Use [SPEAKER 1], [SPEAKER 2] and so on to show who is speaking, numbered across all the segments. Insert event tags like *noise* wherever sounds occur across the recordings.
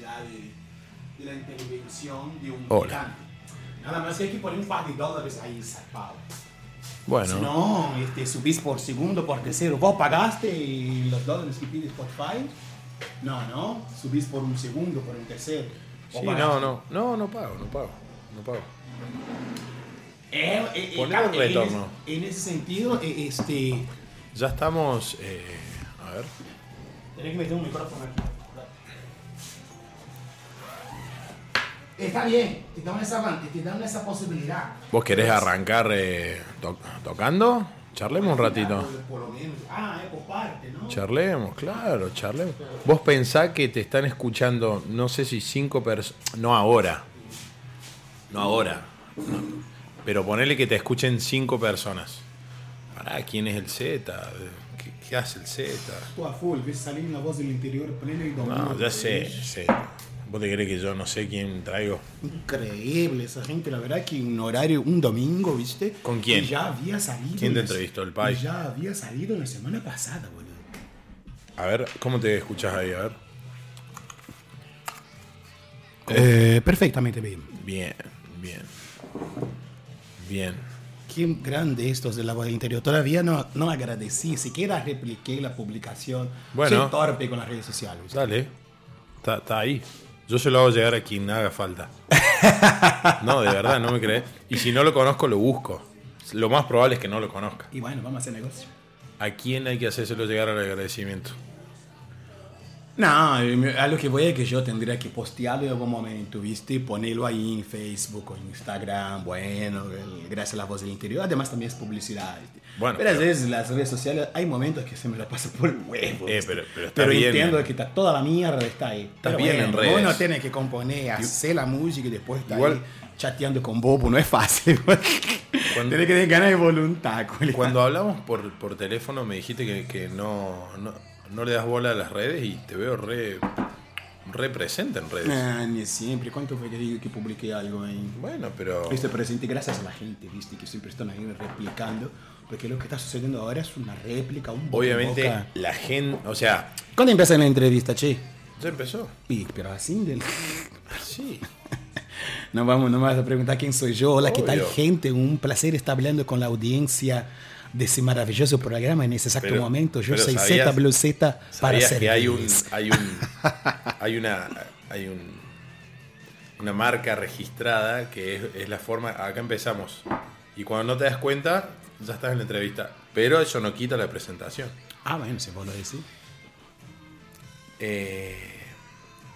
[SPEAKER 1] publicidad de, de la intervención de un
[SPEAKER 2] Hola.
[SPEAKER 1] gigante. Nada más que hay que poner un par de dólares ahí sacado.
[SPEAKER 2] Bueno,
[SPEAKER 1] Si no, este, subís por segundo, por tercero. ¿Vos pagaste los dólares que pide Spotify? No, no. Subís por un segundo, por un tercero. ¿Vos
[SPEAKER 2] sí, no, no, no, no pago, no pago, no pago.
[SPEAKER 1] Eh, eh, eh,
[SPEAKER 2] Poner un
[SPEAKER 1] en
[SPEAKER 2] retorno.
[SPEAKER 1] ese- En, ese sentido, eh, este,
[SPEAKER 2] Ya estamos, eh, a ver,
[SPEAKER 1] tenés que meter un micrófono aquí. Está bien, te dan esa, te dan esa posibilidad.
[SPEAKER 2] ¿vos querés arrancar eh, to- tocando? Charlemos un ratito.
[SPEAKER 1] Por, por lo menos. Ah, es por parte, ¿no?
[SPEAKER 2] Charlemos, claro, charlemos. Vos pensás que te están escuchando, no sé si cinco personas, no ahora, no ahora, no. pero ponele que te escuchen cinco personas. Pará, ¿quién es el Z? ¿Qué, qué hace el Z?
[SPEAKER 1] Tú a full, ves salir una voz del interior pleno y domingo.
[SPEAKER 2] No, ya sé, sé. ¿Vos te crees que yo no sé quién traigo?
[SPEAKER 1] Increíble esa gente, la verdad que un horario, un domingo, ¿viste?
[SPEAKER 2] ¿Con quién?
[SPEAKER 1] Y ya había salido.
[SPEAKER 2] ¿Quién te entrevistó, el Pai?
[SPEAKER 1] y Ya había salido la semana pasada, boludo.
[SPEAKER 2] A ver, ¿cómo te escuchás ahí? A ver.
[SPEAKER 1] Eh, perfectamente bien.
[SPEAKER 2] Bien, bien. Bien.
[SPEAKER 1] Qué grande estos de la voz del interior. Todavía no, no agradecí, siquiera repliqué la publicación.
[SPEAKER 2] Bueno.
[SPEAKER 1] Soy torpe con las redes sociales.
[SPEAKER 2] Dale. Está ahí. Yo se lo hago llegar a quien haga falta. *laughs* No, de verdad, no me crees. Y si no lo conozco, lo busco. Lo más probable es que no lo conozca.
[SPEAKER 1] Y bueno, vamos a hacer negocio.
[SPEAKER 2] ¿A quién hay que hacérselo llegar al agradecimiento?
[SPEAKER 1] No, eh, a lo que voy es que yo tendría que postearlo en algún momento, ¿viste? Ponerlo ahí en Facebook o en Instagram, bueno, el- gracias a la voz del interior. Además también es publicidad, ¿viste?
[SPEAKER 2] Bueno,
[SPEAKER 1] pero a
[SPEAKER 2] pero-
[SPEAKER 1] veces las redes sociales, hay momentos que se me la pasa por el huevo.
[SPEAKER 2] Eh, pero- pero está
[SPEAKER 1] Pero
[SPEAKER 2] bien.
[SPEAKER 1] entiendo que está toda la mierda está ahí. Pero
[SPEAKER 2] bien en redes.
[SPEAKER 1] Uno tiene que componer, hacer la música y después estar
[SPEAKER 2] Igual-
[SPEAKER 1] ahí chateando con Bobo, no es fácil.
[SPEAKER 2] Cuando-
[SPEAKER 1] Tiene que tener ganas de voluntad.
[SPEAKER 2] Cuando hablamos por, por teléfono me dijiste que, que no, no, no le das bola a las redes y te veo re, re presente en redes.
[SPEAKER 1] Ah, ni siempre. ¿Cuánto fue que digo que publiqué algo en,
[SPEAKER 2] Bueno, pero...
[SPEAKER 1] Este presente gracias a la gente, viste, que siempre están ahí replicando, porque lo que está sucediendo ahora es una réplica, un
[SPEAKER 2] Obviamente
[SPEAKER 1] boca.
[SPEAKER 2] la gente... O sea,
[SPEAKER 1] ¿Cuándo empieza la entrevista, che?
[SPEAKER 2] ya empezó.
[SPEAKER 1] Y, pero así del... *laughs*
[SPEAKER 2] Sí. *laughs*
[SPEAKER 1] No vamos, no me vas a preguntar quién soy yo. Hola, ¿qué tal,
[SPEAKER 2] Obvio.
[SPEAKER 1] gente? Un placer estar hablando con la audiencia de ese maravilloso programa en ese exacto
[SPEAKER 2] Pero-
[SPEAKER 1] momento. Yo soy Z Blue Z para
[SPEAKER 2] ¿Sabías que hay un, hay un, hay una, hay un, una marca registrada que es, es la forma, acá empezamos, y cuando no te das cuenta, ya estás en la entrevista, pero eso no quita la presentación.
[SPEAKER 1] Ah, bueno, se vuelve a decir.
[SPEAKER 2] Eh,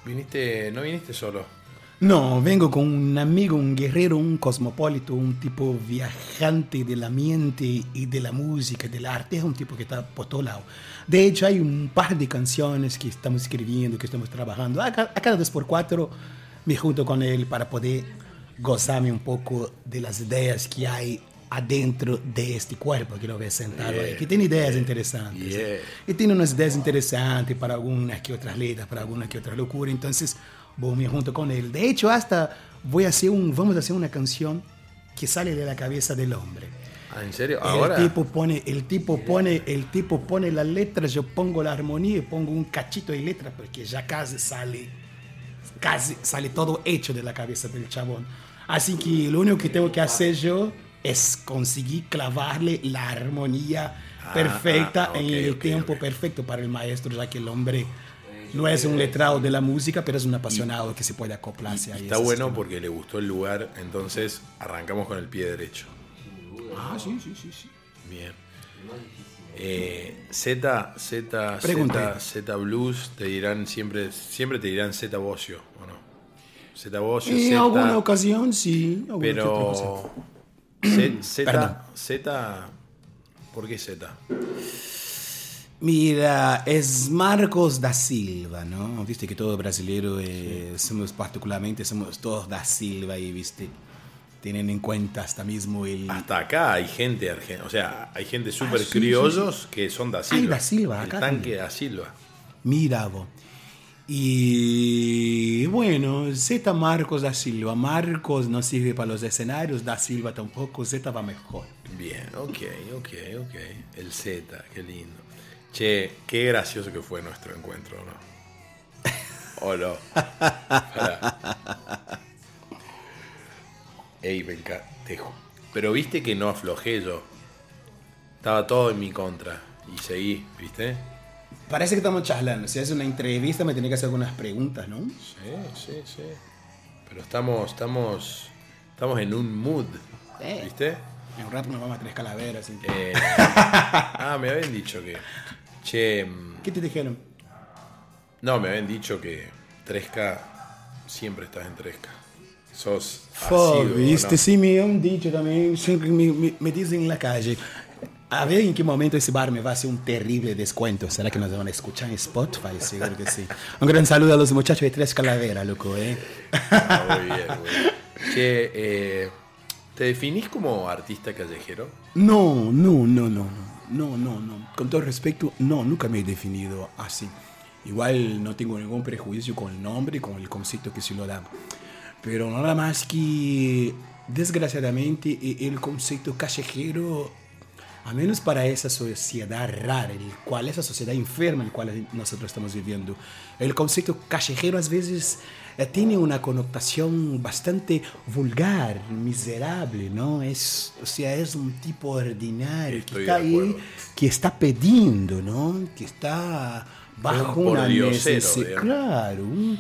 [SPEAKER 2] viniste, no viniste solo,
[SPEAKER 1] No, vengo con un amigo, un guerrero, un cosmopolito, un tipo viajante de la mente y de la música, del arte. Es un tipo que está por todo lado. De hecho, hay un par de canciones que estamos escribiendo, que estamos trabajando. A, ca- a cada dos por cuatro me junto con él para poder gozarme un poco de las ideas que hay adentro de este cuerpo que lo ves sentado ahí, que tiene ideas interesantes.
[SPEAKER 2] Yeah.
[SPEAKER 1] Y tiene unas ideas interesantes para algunas que otras letras, para alguna que otra locura. Entonces, voy me junto con él. De hecho, hasta voy a hacer un, vamos a hacer una canción que sale de la cabeza del hombre.
[SPEAKER 2] Ah, ¿en serio? Ahora,
[SPEAKER 1] El tipo pone, el tipo pone, el tipo pone la letra, yo pongo la armonía y pongo un cachito de letra porque ya casi sale, casi sale todo hecho de la cabeza del chabón. Así que lo único que tengo que hacer yo es conseguir clavarle la armonía
[SPEAKER 2] Ah,
[SPEAKER 1] perfecta
[SPEAKER 2] ah,
[SPEAKER 1] en
[SPEAKER 2] ok,
[SPEAKER 1] el
[SPEAKER 2] ok,
[SPEAKER 1] tiempo
[SPEAKER 2] ok.
[SPEAKER 1] perfecto para el maestro, ya que el hombre no es un letrado de la música, pero es un apasionado que se puede acoplarse ahí.
[SPEAKER 2] está bueno
[SPEAKER 1] sistema.
[SPEAKER 2] porque le gustó el lugar, entonces arrancamos con el pie derecho.
[SPEAKER 1] Ah, sí, sí, sí, sí.
[SPEAKER 2] Bien. Eh, Z, Z. Z, Z Blues, te dirán siempre, siempre te dirán Z Bocio, ¿o no? Z Bocio,
[SPEAKER 1] En alguna ocasión, sí. alguna
[SPEAKER 2] pero Z. Z, ¿por qué Z?
[SPEAKER 1] Mira, es Marcos da Silva, ¿no? Viste que todo brasileiro eh, somos particularmente, somos todos da Silva y, viste, tienen en cuenta hasta mismo el...
[SPEAKER 2] Hasta acá hay gente o sea, hay gente súper
[SPEAKER 1] Ah, sí,
[SPEAKER 2] criollos que son da Silva.
[SPEAKER 1] Da Silva,
[SPEAKER 2] El
[SPEAKER 1] acá
[SPEAKER 2] tanque
[SPEAKER 1] también.
[SPEAKER 2] da Silva.
[SPEAKER 1] Mira, vos. Y bueno, Z Marcos da Silva. Marcos no sirve para los escenarios, da Silva tampoco, Z va mejor.
[SPEAKER 2] Bien, ok, ok, ok. El Z, qué lindo. Che, qué gracioso que fue nuestro encuentro, ¿no? *laughs* ¿O no? Pará. Ey, me encanta. te ju- Pero viste que no aflojé yo. Estaba todo en mi contra. Y seguí, ¿viste?
[SPEAKER 1] Parece que estamos charlando. Si es una entrevista, me tiene que hacer algunas preguntas, ¿no?
[SPEAKER 2] Sí, sí, sí. Pero estamos, estamos, estamos en un mood,
[SPEAKER 1] Sí.
[SPEAKER 2] ¿viste?
[SPEAKER 1] En un rato nos vamos a tres calaveras. así.
[SPEAKER 2] Eh, *laughs* ah, me habían dicho que, che,
[SPEAKER 1] ¿Qué te dijeron?
[SPEAKER 2] no, me habían dicho que 3K siempre estás en 3K. Sos asiduo,
[SPEAKER 1] viste,
[SPEAKER 2] ¿no?
[SPEAKER 1] sí, me han dicho también, siempre me, me, me dicen en la calle. A ver en qué momento ese bar me va a hacer un terrible descuento. ¿Será que nos van a escuchar en Spotify? Seguro que sí. Un gran saludo a los muchachos de Tres Calaveras, loco, ¿eh?
[SPEAKER 2] Ah, muy bien, muy bien. Che, eh, ¿te definís como artista callejero?
[SPEAKER 1] No, no, no, no, no, no, no. Con todo respeto, no, nunca me he definido así. Igual no tengo ningún prejuicio con el nombre con el concepto que se lo da. Pero nada más que, desgraciadamente, e- el concepto callejero, a menos para esa sociedad rara, el cual, esa sociedad enferma en la cual nosotros estamos viviendo, el concepto callejero a veces tiene una connotación bastante vulgar, miserable, ¿no? Es, o sea, es un tipo ordinario
[SPEAKER 2] Estoy
[SPEAKER 1] que está ahí, que está pidiendo, ¿no? Que está bajo
[SPEAKER 2] un
[SPEAKER 1] una necesidad. Claro, un,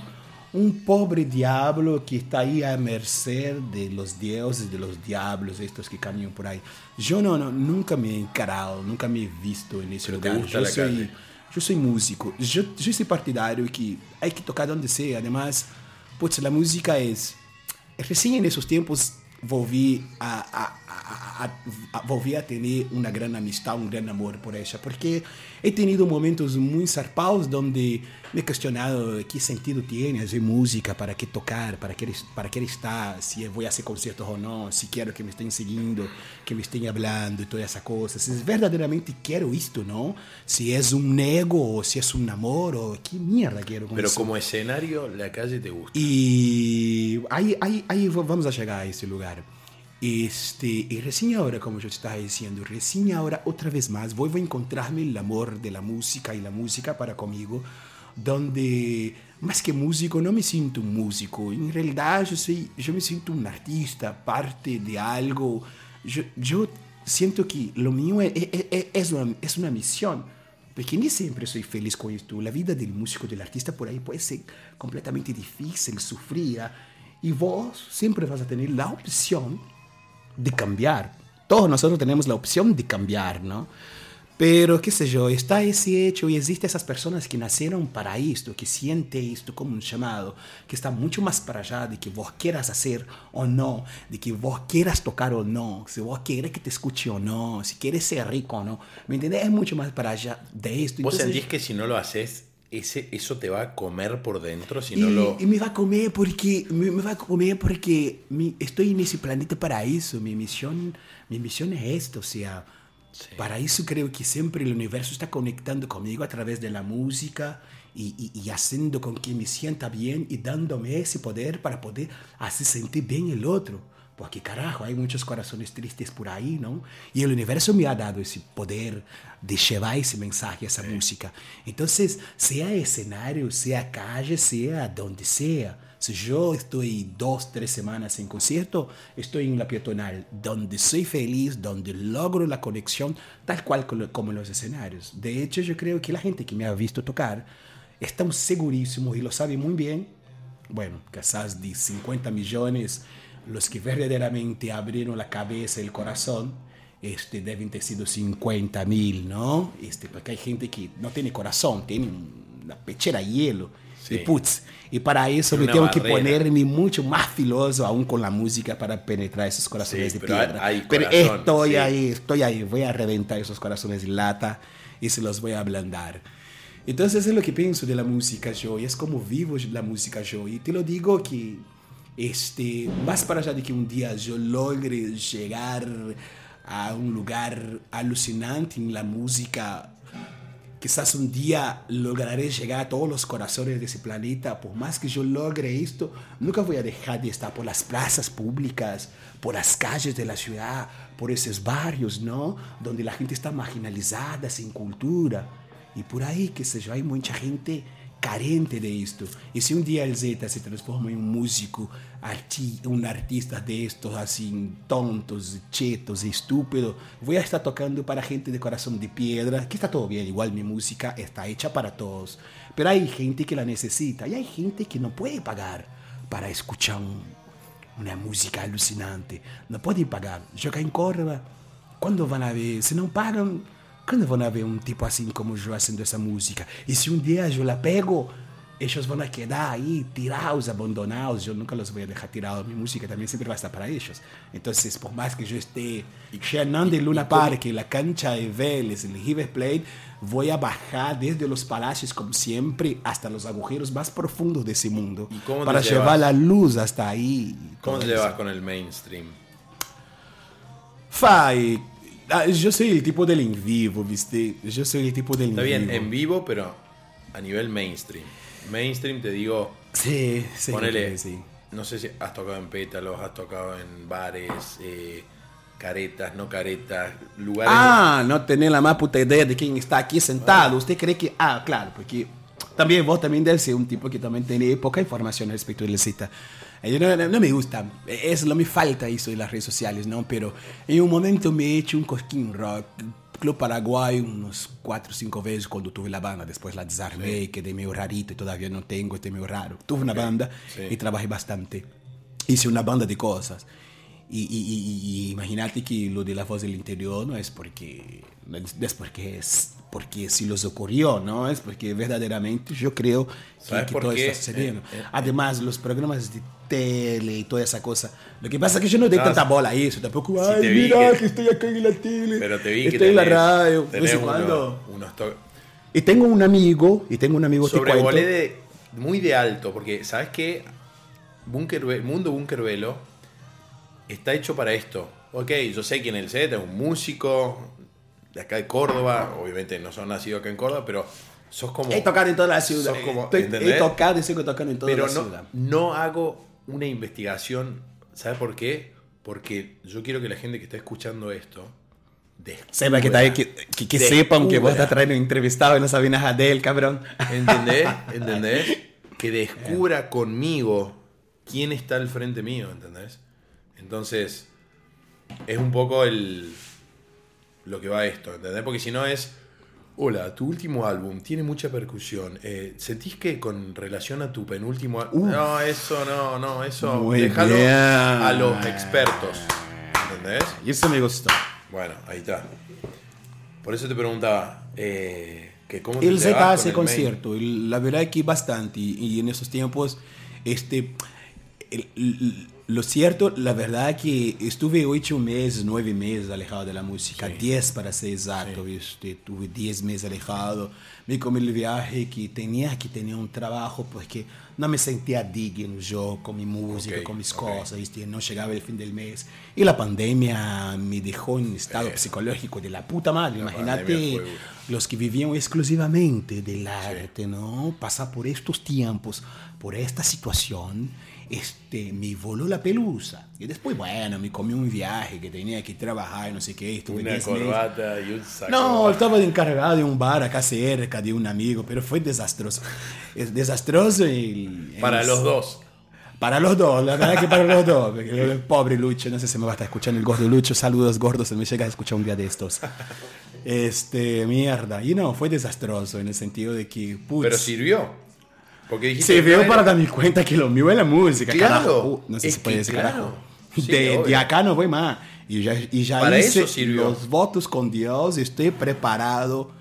[SPEAKER 1] un pobre diablo que está ahí a merced de los dioses, de los diablos, estos que caminan por ahí. Yo no, no nunca me he encarado, nunca me he visto en ese
[SPEAKER 2] Pero te
[SPEAKER 1] lugar.
[SPEAKER 2] gusta
[SPEAKER 1] Yo
[SPEAKER 2] la
[SPEAKER 1] soy, yo soy músico, yo, yo soy partidario que hay que tocar donde sea. Además, pues la música es... Recién en esos tiempos volví a, a- a- a- a- volví a tener una gran amistad, un gran amor por ella, porque he tenido momentos muy zarpados donde me he cuestionado qué sentido tiene hacer música, para qué tocar, para qué, para qué estar, si voy a hacer conciertos o no, si quiero que me estén siguiendo, que me estén hablando y todas esas cosas, si verdaderamente quiero esto, ¿no? Si es un ego o si es un amor o qué mierda quiero con
[SPEAKER 2] Pero
[SPEAKER 1] eso.
[SPEAKER 2] como escenario, la calle te gusta.
[SPEAKER 1] Y ahí, ahí, ahí vamos a llegar a ese lugar. Este, y recién ahora, como yo te estaba diciendo, recién ahora otra vez más vuelvo a encontrarme el amor de la música y la música para conmigo, donde más que músico no me siento un músico, en realidad yo, soy, yo me siento un artista, parte de algo, yo, yo siento que lo mío es, es, es una, es una misión. Porque ni siempre soy feliz con esto. La vida del músico, del artista por ahí puede ser completamente difícil, sufrida. Y vos siempre vas a tener la opción de cambiar. Todos nosotros tenemos la opción de cambiar, ¿no? Pero, qué sé yo, está ese hecho y existen esas personas que nacieron para esto, que sienten esto como un llamado, que está mucho más para allá de que vos quieras hacer o no, de que vos quieras tocar o no, si vos quieres que te escuche o no, si quieres ser rico o no. ¿Me entendés? Es mucho más para allá de esto.
[SPEAKER 2] ¿Vos
[SPEAKER 1] Entonces-
[SPEAKER 2] sentís que si no lo haces, ese, eso te va a comer por dentro? Si
[SPEAKER 1] y,
[SPEAKER 2] no lo...
[SPEAKER 1] y me va a comer porque me, me va a comer porque mi- estoy en ese planeta para eso. Mi misión, mi misión es esto, o sea, para eso creo que siempre el universo está conectando conmigo a través de la música y, y- y haciendo con que me sienta bien y dándome ese poder para poder hacer sentir bien el otro. Porque carajo, hay muchos corazones tristes por ahí, ¿no? Y el universo me ha dado ese poder de llevar ese mensaje, esa música. Entonces, sea escenario, sea calle, sea donde sea. Si yo estoy dos, tres semanas en concierto, estoy en la peatonal, donde soy feliz, donde logro la conexión, tal cual como- en los escenarios. De hecho, yo creo que la gente que me ha visto tocar están segurísimos y lo sabe muy bien bueno, quizás de 50 millones, los que verdaderamente abrieron la cabeza el corazón, este, deben ter sido 50 mil, ¿no? Este, porque hay gente que no tiene corazón, tiene una pechera de hielo.
[SPEAKER 2] Sí.
[SPEAKER 1] Y putz, y para eso me tengo que
[SPEAKER 2] barrera.
[SPEAKER 1] ponerme mucho más filoso aún con la música para penetrar esos corazones
[SPEAKER 2] Sí,
[SPEAKER 1] de
[SPEAKER 2] pero hay-
[SPEAKER 1] piedra.
[SPEAKER 2] hay
[SPEAKER 1] pero
[SPEAKER 2] corazón,
[SPEAKER 1] estoy
[SPEAKER 2] sí.
[SPEAKER 1] ahí, estoy ahí, voy a reventar esos corazones de lata y se los voy a ablandar. Entonces es lo que pienso de la música yo y es como vivo la música yo. Y te lo digo que este, más para allá de que un día yo logre llegar a un lugar alucinante en la música, quizás un día lograré llegar a todos los corazones de ese planeta. Por más que yo logre esto, nunca voy a dejar de estar por las plazas públicas, por las calles de la ciudad, por esos barrios, ¿no? Donde la gente está marginalizada, sin cultura. Y por ahí, qué sé yo, hay mucha gente carente de esto. Y si un día el Z se transforma en un músico, arti un artista de estos así tontos, chetos, estúpidos, voy a estar tocando para gente de corazón de piedra, que está todo bien, igual mi música está hecha para todos. Pero hay gente que la necesita y hay gente que no puede pagar para escuchar un, una música alucinante. No pueden pagar. Acá en Córdoba, ¿cuándo van a ver? Si no pagan, ¿cuándo van a ver un tipo así como yo haciendo esa música? Y si un día yo la pego, ellos van a quedar ahí tirados, abandonados. Yo nunca los voy a dejar tirados. Mi música también siempre va a estar para ellos. Entonces, por más que yo esté llenando el Luna Park, la cancha de Vélez, el River Plate, voy a bajar desde los palacios, como siempre, hasta los agujeros más profundos de ese mundo. para llevar la luz hasta ahí.
[SPEAKER 2] ¿Cómo te llevas con el mainstream?
[SPEAKER 1] Fai. Ah, yo soy el tipo del en vivo, ¿viste? Yo soy el tipo del
[SPEAKER 2] Está bien, en vivo, pero a nivel mainstream. Mainstream te digo.
[SPEAKER 1] Sí, sí.
[SPEAKER 2] Ponele. Sí. No sé si has tocado en pétalos, has tocado en bares, eh, caretas, no caretas, lugares.
[SPEAKER 1] Ah, no tener la más puta idea de quién está aquí sentado. Usted cree que. Ah, claro, porque también vos también debes ser un tipo que también tiene poca información respecto de la cita. Yo no, no, me gusta, es lo me falta eso de las redes sociales, ¿no? Pero en un momento me he hecho un cosquín rock, Club Paraguay unos cuatro o cinco veces cuando tuve la banda, después la desarmé, sí. quedé medio rarito y todavía no tengo, este medio raro. Tuve una banda sí. y trabajé bastante. Hice una banda de cosas. Y, y, y, y imagínate que lo de la voz del interior no es porque, no es porque es porque si los ocurrió, ¿no? Es porque verdaderamente yo creo que, que todo qué? está sucediendo. Eh, eh, Además, los programas de tele y toda esa cosa. Lo que pasa es que yo no doy tanta bola a eso. Tampoco, ay, si mira que, que, estoy acá en la tele.
[SPEAKER 2] Pero te vi
[SPEAKER 1] estoy
[SPEAKER 2] que
[SPEAKER 1] en la radio.
[SPEAKER 2] No sé cuándo. Unos
[SPEAKER 1] y tengo un amigo, y tengo un amigo
[SPEAKER 2] Sobrevolé de muy de alto, porque, ¿sabes qué? Bunker, Mundo Bunker Velo está hecho para esto. Ok, yo sé quién es el set, es un músico, de acá de Córdoba, obviamente no son nacidos acá en Córdoba, pero sos como...
[SPEAKER 1] He tocado en toda la ciudad.
[SPEAKER 2] Sos como,
[SPEAKER 1] Estoy, he tocado y sigo tocando en toda
[SPEAKER 2] pero
[SPEAKER 1] la
[SPEAKER 2] no,
[SPEAKER 1] ciudad.
[SPEAKER 2] no hago una investigación, ¿sabes por qué? Porque yo quiero que la gente que está escuchando esto...
[SPEAKER 1] Sepa que, está, que, que, que sepan que vos estás trayendo entrevistado y no sabes nada de él, cabrón.
[SPEAKER 2] ¿Entendés? *laughs* ¿Entendés? Que descubra conmigo quién está al frente mío, ¿entendés? Entonces, es un poco el lo que va esto, ¿entendés? Porque si no es, hola, tu último álbum tiene mucha percusión. Eh, ¿Sentís que con relación a tu penúltimo álbum... No, eso no, no, eso
[SPEAKER 1] Muy
[SPEAKER 2] déjalo
[SPEAKER 1] bien.
[SPEAKER 2] a los expertos, ¿entendés?
[SPEAKER 1] Y eso me gustó.
[SPEAKER 2] Bueno, ahí está. Por eso te preguntaba, eh, que cómo te
[SPEAKER 1] El Z
[SPEAKER 2] llevas
[SPEAKER 1] hace
[SPEAKER 2] con el
[SPEAKER 1] concierto, la verdad que bastante, y, y en esos tiempos, este, el- el- lo cierto, la verdad que estuve ocho meses, nueve meses alejado de la música,
[SPEAKER 2] Sí.
[SPEAKER 1] diez para ser exacto, este, tuve diez meses alejado, me comí el viaje que tenía que tener un trabajo porque no me sentía digno yo con mi música,
[SPEAKER 2] Ok,
[SPEAKER 1] con mis
[SPEAKER 2] ok.
[SPEAKER 1] cosas, ¿viste? no llegaba el fin del mes, y la pandemia me dejó en un estado
[SPEAKER 2] Eh.
[SPEAKER 1] psicológico de la puta madre,
[SPEAKER 2] La
[SPEAKER 1] imagínate los que vivían exclusivamente del arte, ¿no? Pasar por estos tiempos, por esta situación, este, me voló la pelusa. Y después, bueno, me comí un viaje que tenía que trabajar y no sé qué. Estuve
[SPEAKER 2] Una
[SPEAKER 1] 10 meses.
[SPEAKER 2] corbata y un saco.
[SPEAKER 1] No, estaba encargado de un bar acá cerca de un amigo, pero fue desastroso. Es desastroso y...
[SPEAKER 2] Para
[SPEAKER 1] es-
[SPEAKER 2] los dos.
[SPEAKER 1] Para los dos, la verdad que para los dos. El *laughs* pobre Lucho, no sé si me va a estar escuchando el gordo Lucho. Saludos gordos, se me llega a escuchar un día de estos. *laughs* Este, mierda. Y no, fue desastroso en el sentido de que, putz,
[SPEAKER 2] Pero sirvió. Porque dijiste...
[SPEAKER 1] Sirvió
[SPEAKER 2] "Bueno,
[SPEAKER 1] para darme cuenta que lo mío es la música.
[SPEAKER 2] Claro,
[SPEAKER 1] carajo. Uh, no sé
[SPEAKER 2] es
[SPEAKER 1] si puede
[SPEAKER 2] que
[SPEAKER 1] decir
[SPEAKER 2] claro.
[SPEAKER 1] carajo.
[SPEAKER 2] Sí,
[SPEAKER 1] de, de acá no voy más. Y ya, y ya
[SPEAKER 2] Para
[SPEAKER 1] hice
[SPEAKER 2] eso sirvió.
[SPEAKER 1] los votos con Dios. Estoy preparado.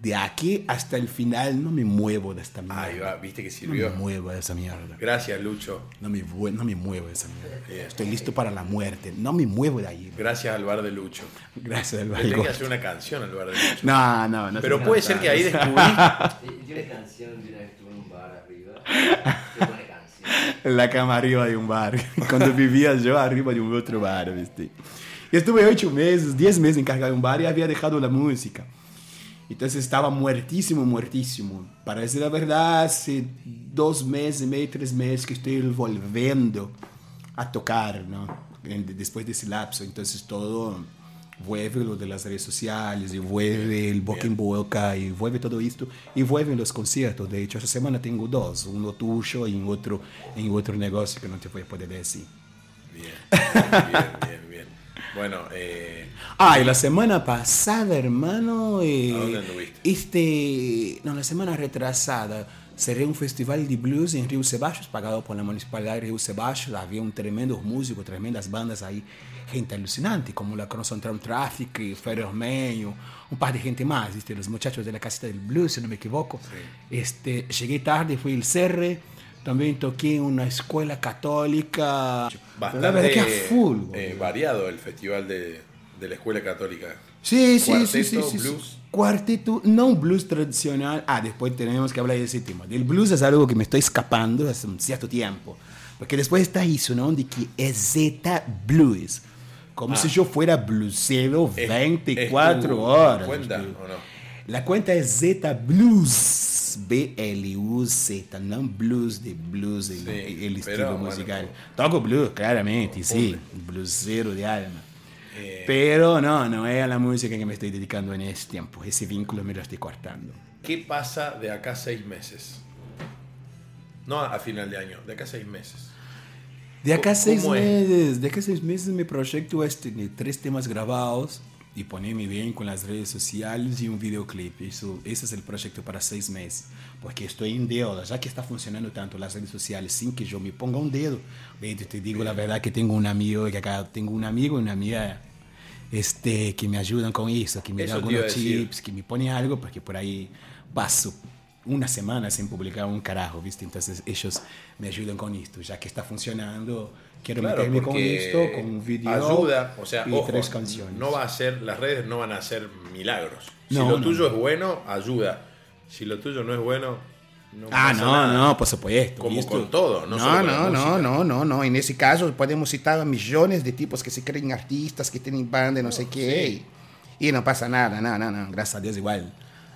[SPEAKER 1] De aquí hasta el final no me muevo de esta mierda.
[SPEAKER 2] Ahí va, viste que
[SPEAKER 1] no me
[SPEAKER 2] sirvió.
[SPEAKER 1] muevo de esa mierda.
[SPEAKER 2] Gracias, Lucho.
[SPEAKER 1] No me, no me muevo de esa mierda.
[SPEAKER 2] Bien.
[SPEAKER 1] Estoy listo para la muerte. No me muevo de ahí.
[SPEAKER 2] Gracias al bar de Lucho.
[SPEAKER 1] Gracias, del
[SPEAKER 2] Le tengo que
[SPEAKER 1] barco.
[SPEAKER 2] hacer una canción al bar de *laughs* Lucho.
[SPEAKER 1] No, no, no.
[SPEAKER 2] Pero
[SPEAKER 1] se
[SPEAKER 2] puede ser que ahí *laughs* descubrí...
[SPEAKER 3] Y y una canción de una vez
[SPEAKER 1] la cama arriba de un bar. *laughs* Cuando vivía yo arriba de un otro bar, ¿viste? Y estuve ocho meses, diez meses encargado de un bar y había dejado la música. Entonces estaba muertísimo, muertísimo. Para decir la verdad, hace dos meses, medio, tres meses que estoy volviendo a tocar, ¿no? Después de ese lapso. Entonces todo vuelve lo de las redes sociales, y vuelve el boca en boca, y vuelve todo esto, y vuelven los conciertos. De hecho, esta semana tengo dos, uno tuyo y otro en otro negocio que no te voy a poder decir.
[SPEAKER 2] Bien, bien, bien, bien. Bueno, eh,
[SPEAKER 1] Ah, y la semana pasada, hermano, eh,
[SPEAKER 2] ¿A dónde anduviste?
[SPEAKER 1] este, no, la semana retrasada, cerré un festival de blues en Río Ceballos, pagado por la Municipalidad de Río Ceballos. Había un tremendo músico, tremendas bandas ahí, gente alucinante, como la Crossentral Traffic, y Ferrer Meio, un par de gente más, ¿viste? los muchachos de la casita del blues, si no me equivoco. Este, llegué tarde, fui el cerre, también toqué en una escuela católica.
[SPEAKER 2] bastante
[SPEAKER 1] la verdad que a full.
[SPEAKER 2] eh, variado el festival de, de la escuela católica.
[SPEAKER 1] Sí, sí, sí, sí,
[SPEAKER 2] Cuarteto,
[SPEAKER 1] sí, sí.
[SPEAKER 2] blues.
[SPEAKER 1] Cuarteto, no un blues tradicional. Ah, después tenemos que hablar de ese tema. Del blues es algo que me estoy escapando hace un cierto tiempo. Porque después está eso, ¿no? De que es Z Blues. Como
[SPEAKER 2] Ah.
[SPEAKER 1] si yo fuera blusero
[SPEAKER 2] Es-
[SPEAKER 1] 24
[SPEAKER 2] es tu
[SPEAKER 1] horas.
[SPEAKER 2] cuenta, o no?
[SPEAKER 1] La cuenta es Z Blues. B-L-U-Z, no blues de blues, el,
[SPEAKER 2] Sí,
[SPEAKER 1] el
[SPEAKER 2] pero,
[SPEAKER 1] estilo
[SPEAKER 2] bueno,
[SPEAKER 1] musical.
[SPEAKER 2] como-
[SPEAKER 1] Toco blues, claramente, sí. Blusero de alma.
[SPEAKER 2] Eh,
[SPEAKER 1] Pero no, no es a la música que me estoy dedicando en este tiempo. Ese vínculo me lo estoy cortando.
[SPEAKER 2] ¿Qué pasa de acá a seis meses? No a final de año, de acá a seis meses.
[SPEAKER 1] De acá a
[SPEAKER 2] ¿Cómo
[SPEAKER 1] seis
[SPEAKER 2] es?
[SPEAKER 1] meses, de acá a seis meses mi proyecto es tener tres temas grabados y ponerme bien con las redes sociales y un videoclip. Eso, ese es el proyecto para seis meses. Porque estoy en deuda, ya que está funcionando tanto las redes sociales sin que yo me ponga un dedo. Te, digo la verdad que tengo un amigo, que acá tengo un amigo y una amiga este, que me ayudan con eso, que me dan algunos
[SPEAKER 2] decir.
[SPEAKER 1] chips, que me pone algo, porque por ahí paso una semana sin publicar un carajo, ¿viste? Entonces ellos me ayudan con esto, ya que está funcionando, quiero
[SPEAKER 2] Claro,
[SPEAKER 1] meterme con esto, con un video
[SPEAKER 2] ayuda, o sea,
[SPEAKER 1] y
[SPEAKER 2] ojo,
[SPEAKER 1] tres canciones.
[SPEAKER 2] no va a ser, las redes no van a hacer milagros. Si
[SPEAKER 1] No,
[SPEAKER 2] lo
[SPEAKER 1] no,
[SPEAKER 2] tuyo
[SPEAKER 1] no.
[SPEAKER 2] es bueno, ayuda. Si lo tuyo no es bueno, no
[SPEAKER 1] Ah, no,
[SPEAKER 2] nada.
[SPEAKER 1] no, por supuesto.
[SPEAKER 2] Como
[SPEAKER 1] ¿viste?
[SPEAKER 2] con todo, no
[SPEAKER 1] no,
[SPEAKER 2] solo con
[SPEAKER 1] no, no, no, no, no. En ese caso podemos citar a millones de tipos que se creen artistas, que tienen banda, y no, sé qué. Y, y no pasa nada, no, no, no. Gracias a Dios igual.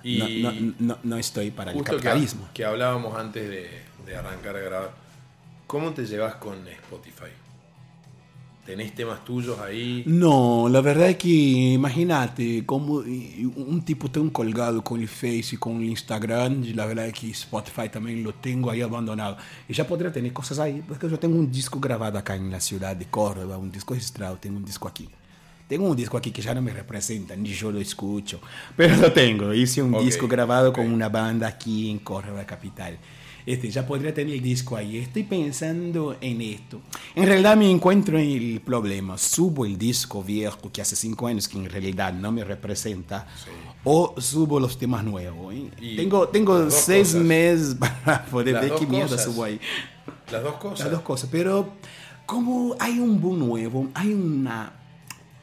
[SPEAKER 2] Y-
[SPEAKER 1] No, no, no, no estoy para el
[SPEAKER 2] Justo que,
[SPEAKER 1] capitalismo.
[SPEAKER 2] que hablábamos antes de, de arrancar a grabar. ¿Cómo te llevas con Spotify? ¿Tenés temas tuyos ahí?
[SPEAKER 1] No, la verdad es que imagínate, como eh, un tipo tan colgado con el Face y con el Instagram, y la verdad es que Spotify también lo tengo ahí abandonado. Y ya podría tener cosas ahí, porque yo tengo un disco grabado acá en la ciudad de Córdoba, un disco registrado, tengo un disco aquí. Tengo un disco aquí que ya no me representa, ni yo lo escucho, pero lo tengo. Hice un
[SPEAKER 2] Ok,
[SPEAKER 1] disco grabado
[SPEAKER 2] ok.
[SPEAKER 1] con una banda aquí en Córdoba capital. Este, ya podría tener el disco ahí. Estoy pensando en esto. En realidad me encuentro en el problema. Subo el disco viejo que hace cinco años que en realidad no me representa. O subo los temas nuevos. ¿eh? Tengo, tengo seis
[SPEAKER 2] cosas.
[SPEAKER 1] meses *laughs* para poder
[SPEAKER 2] Las
[SPEAKER 1] ver qué mierda
[SPEAKER 2] cosas.
[SPEAKER 1] subo ahí.
[SPEAKER 2] Las dos cosas.
[SPEAKER 1] Las dos cosas. Pero como hay un boom nuevo, hay una...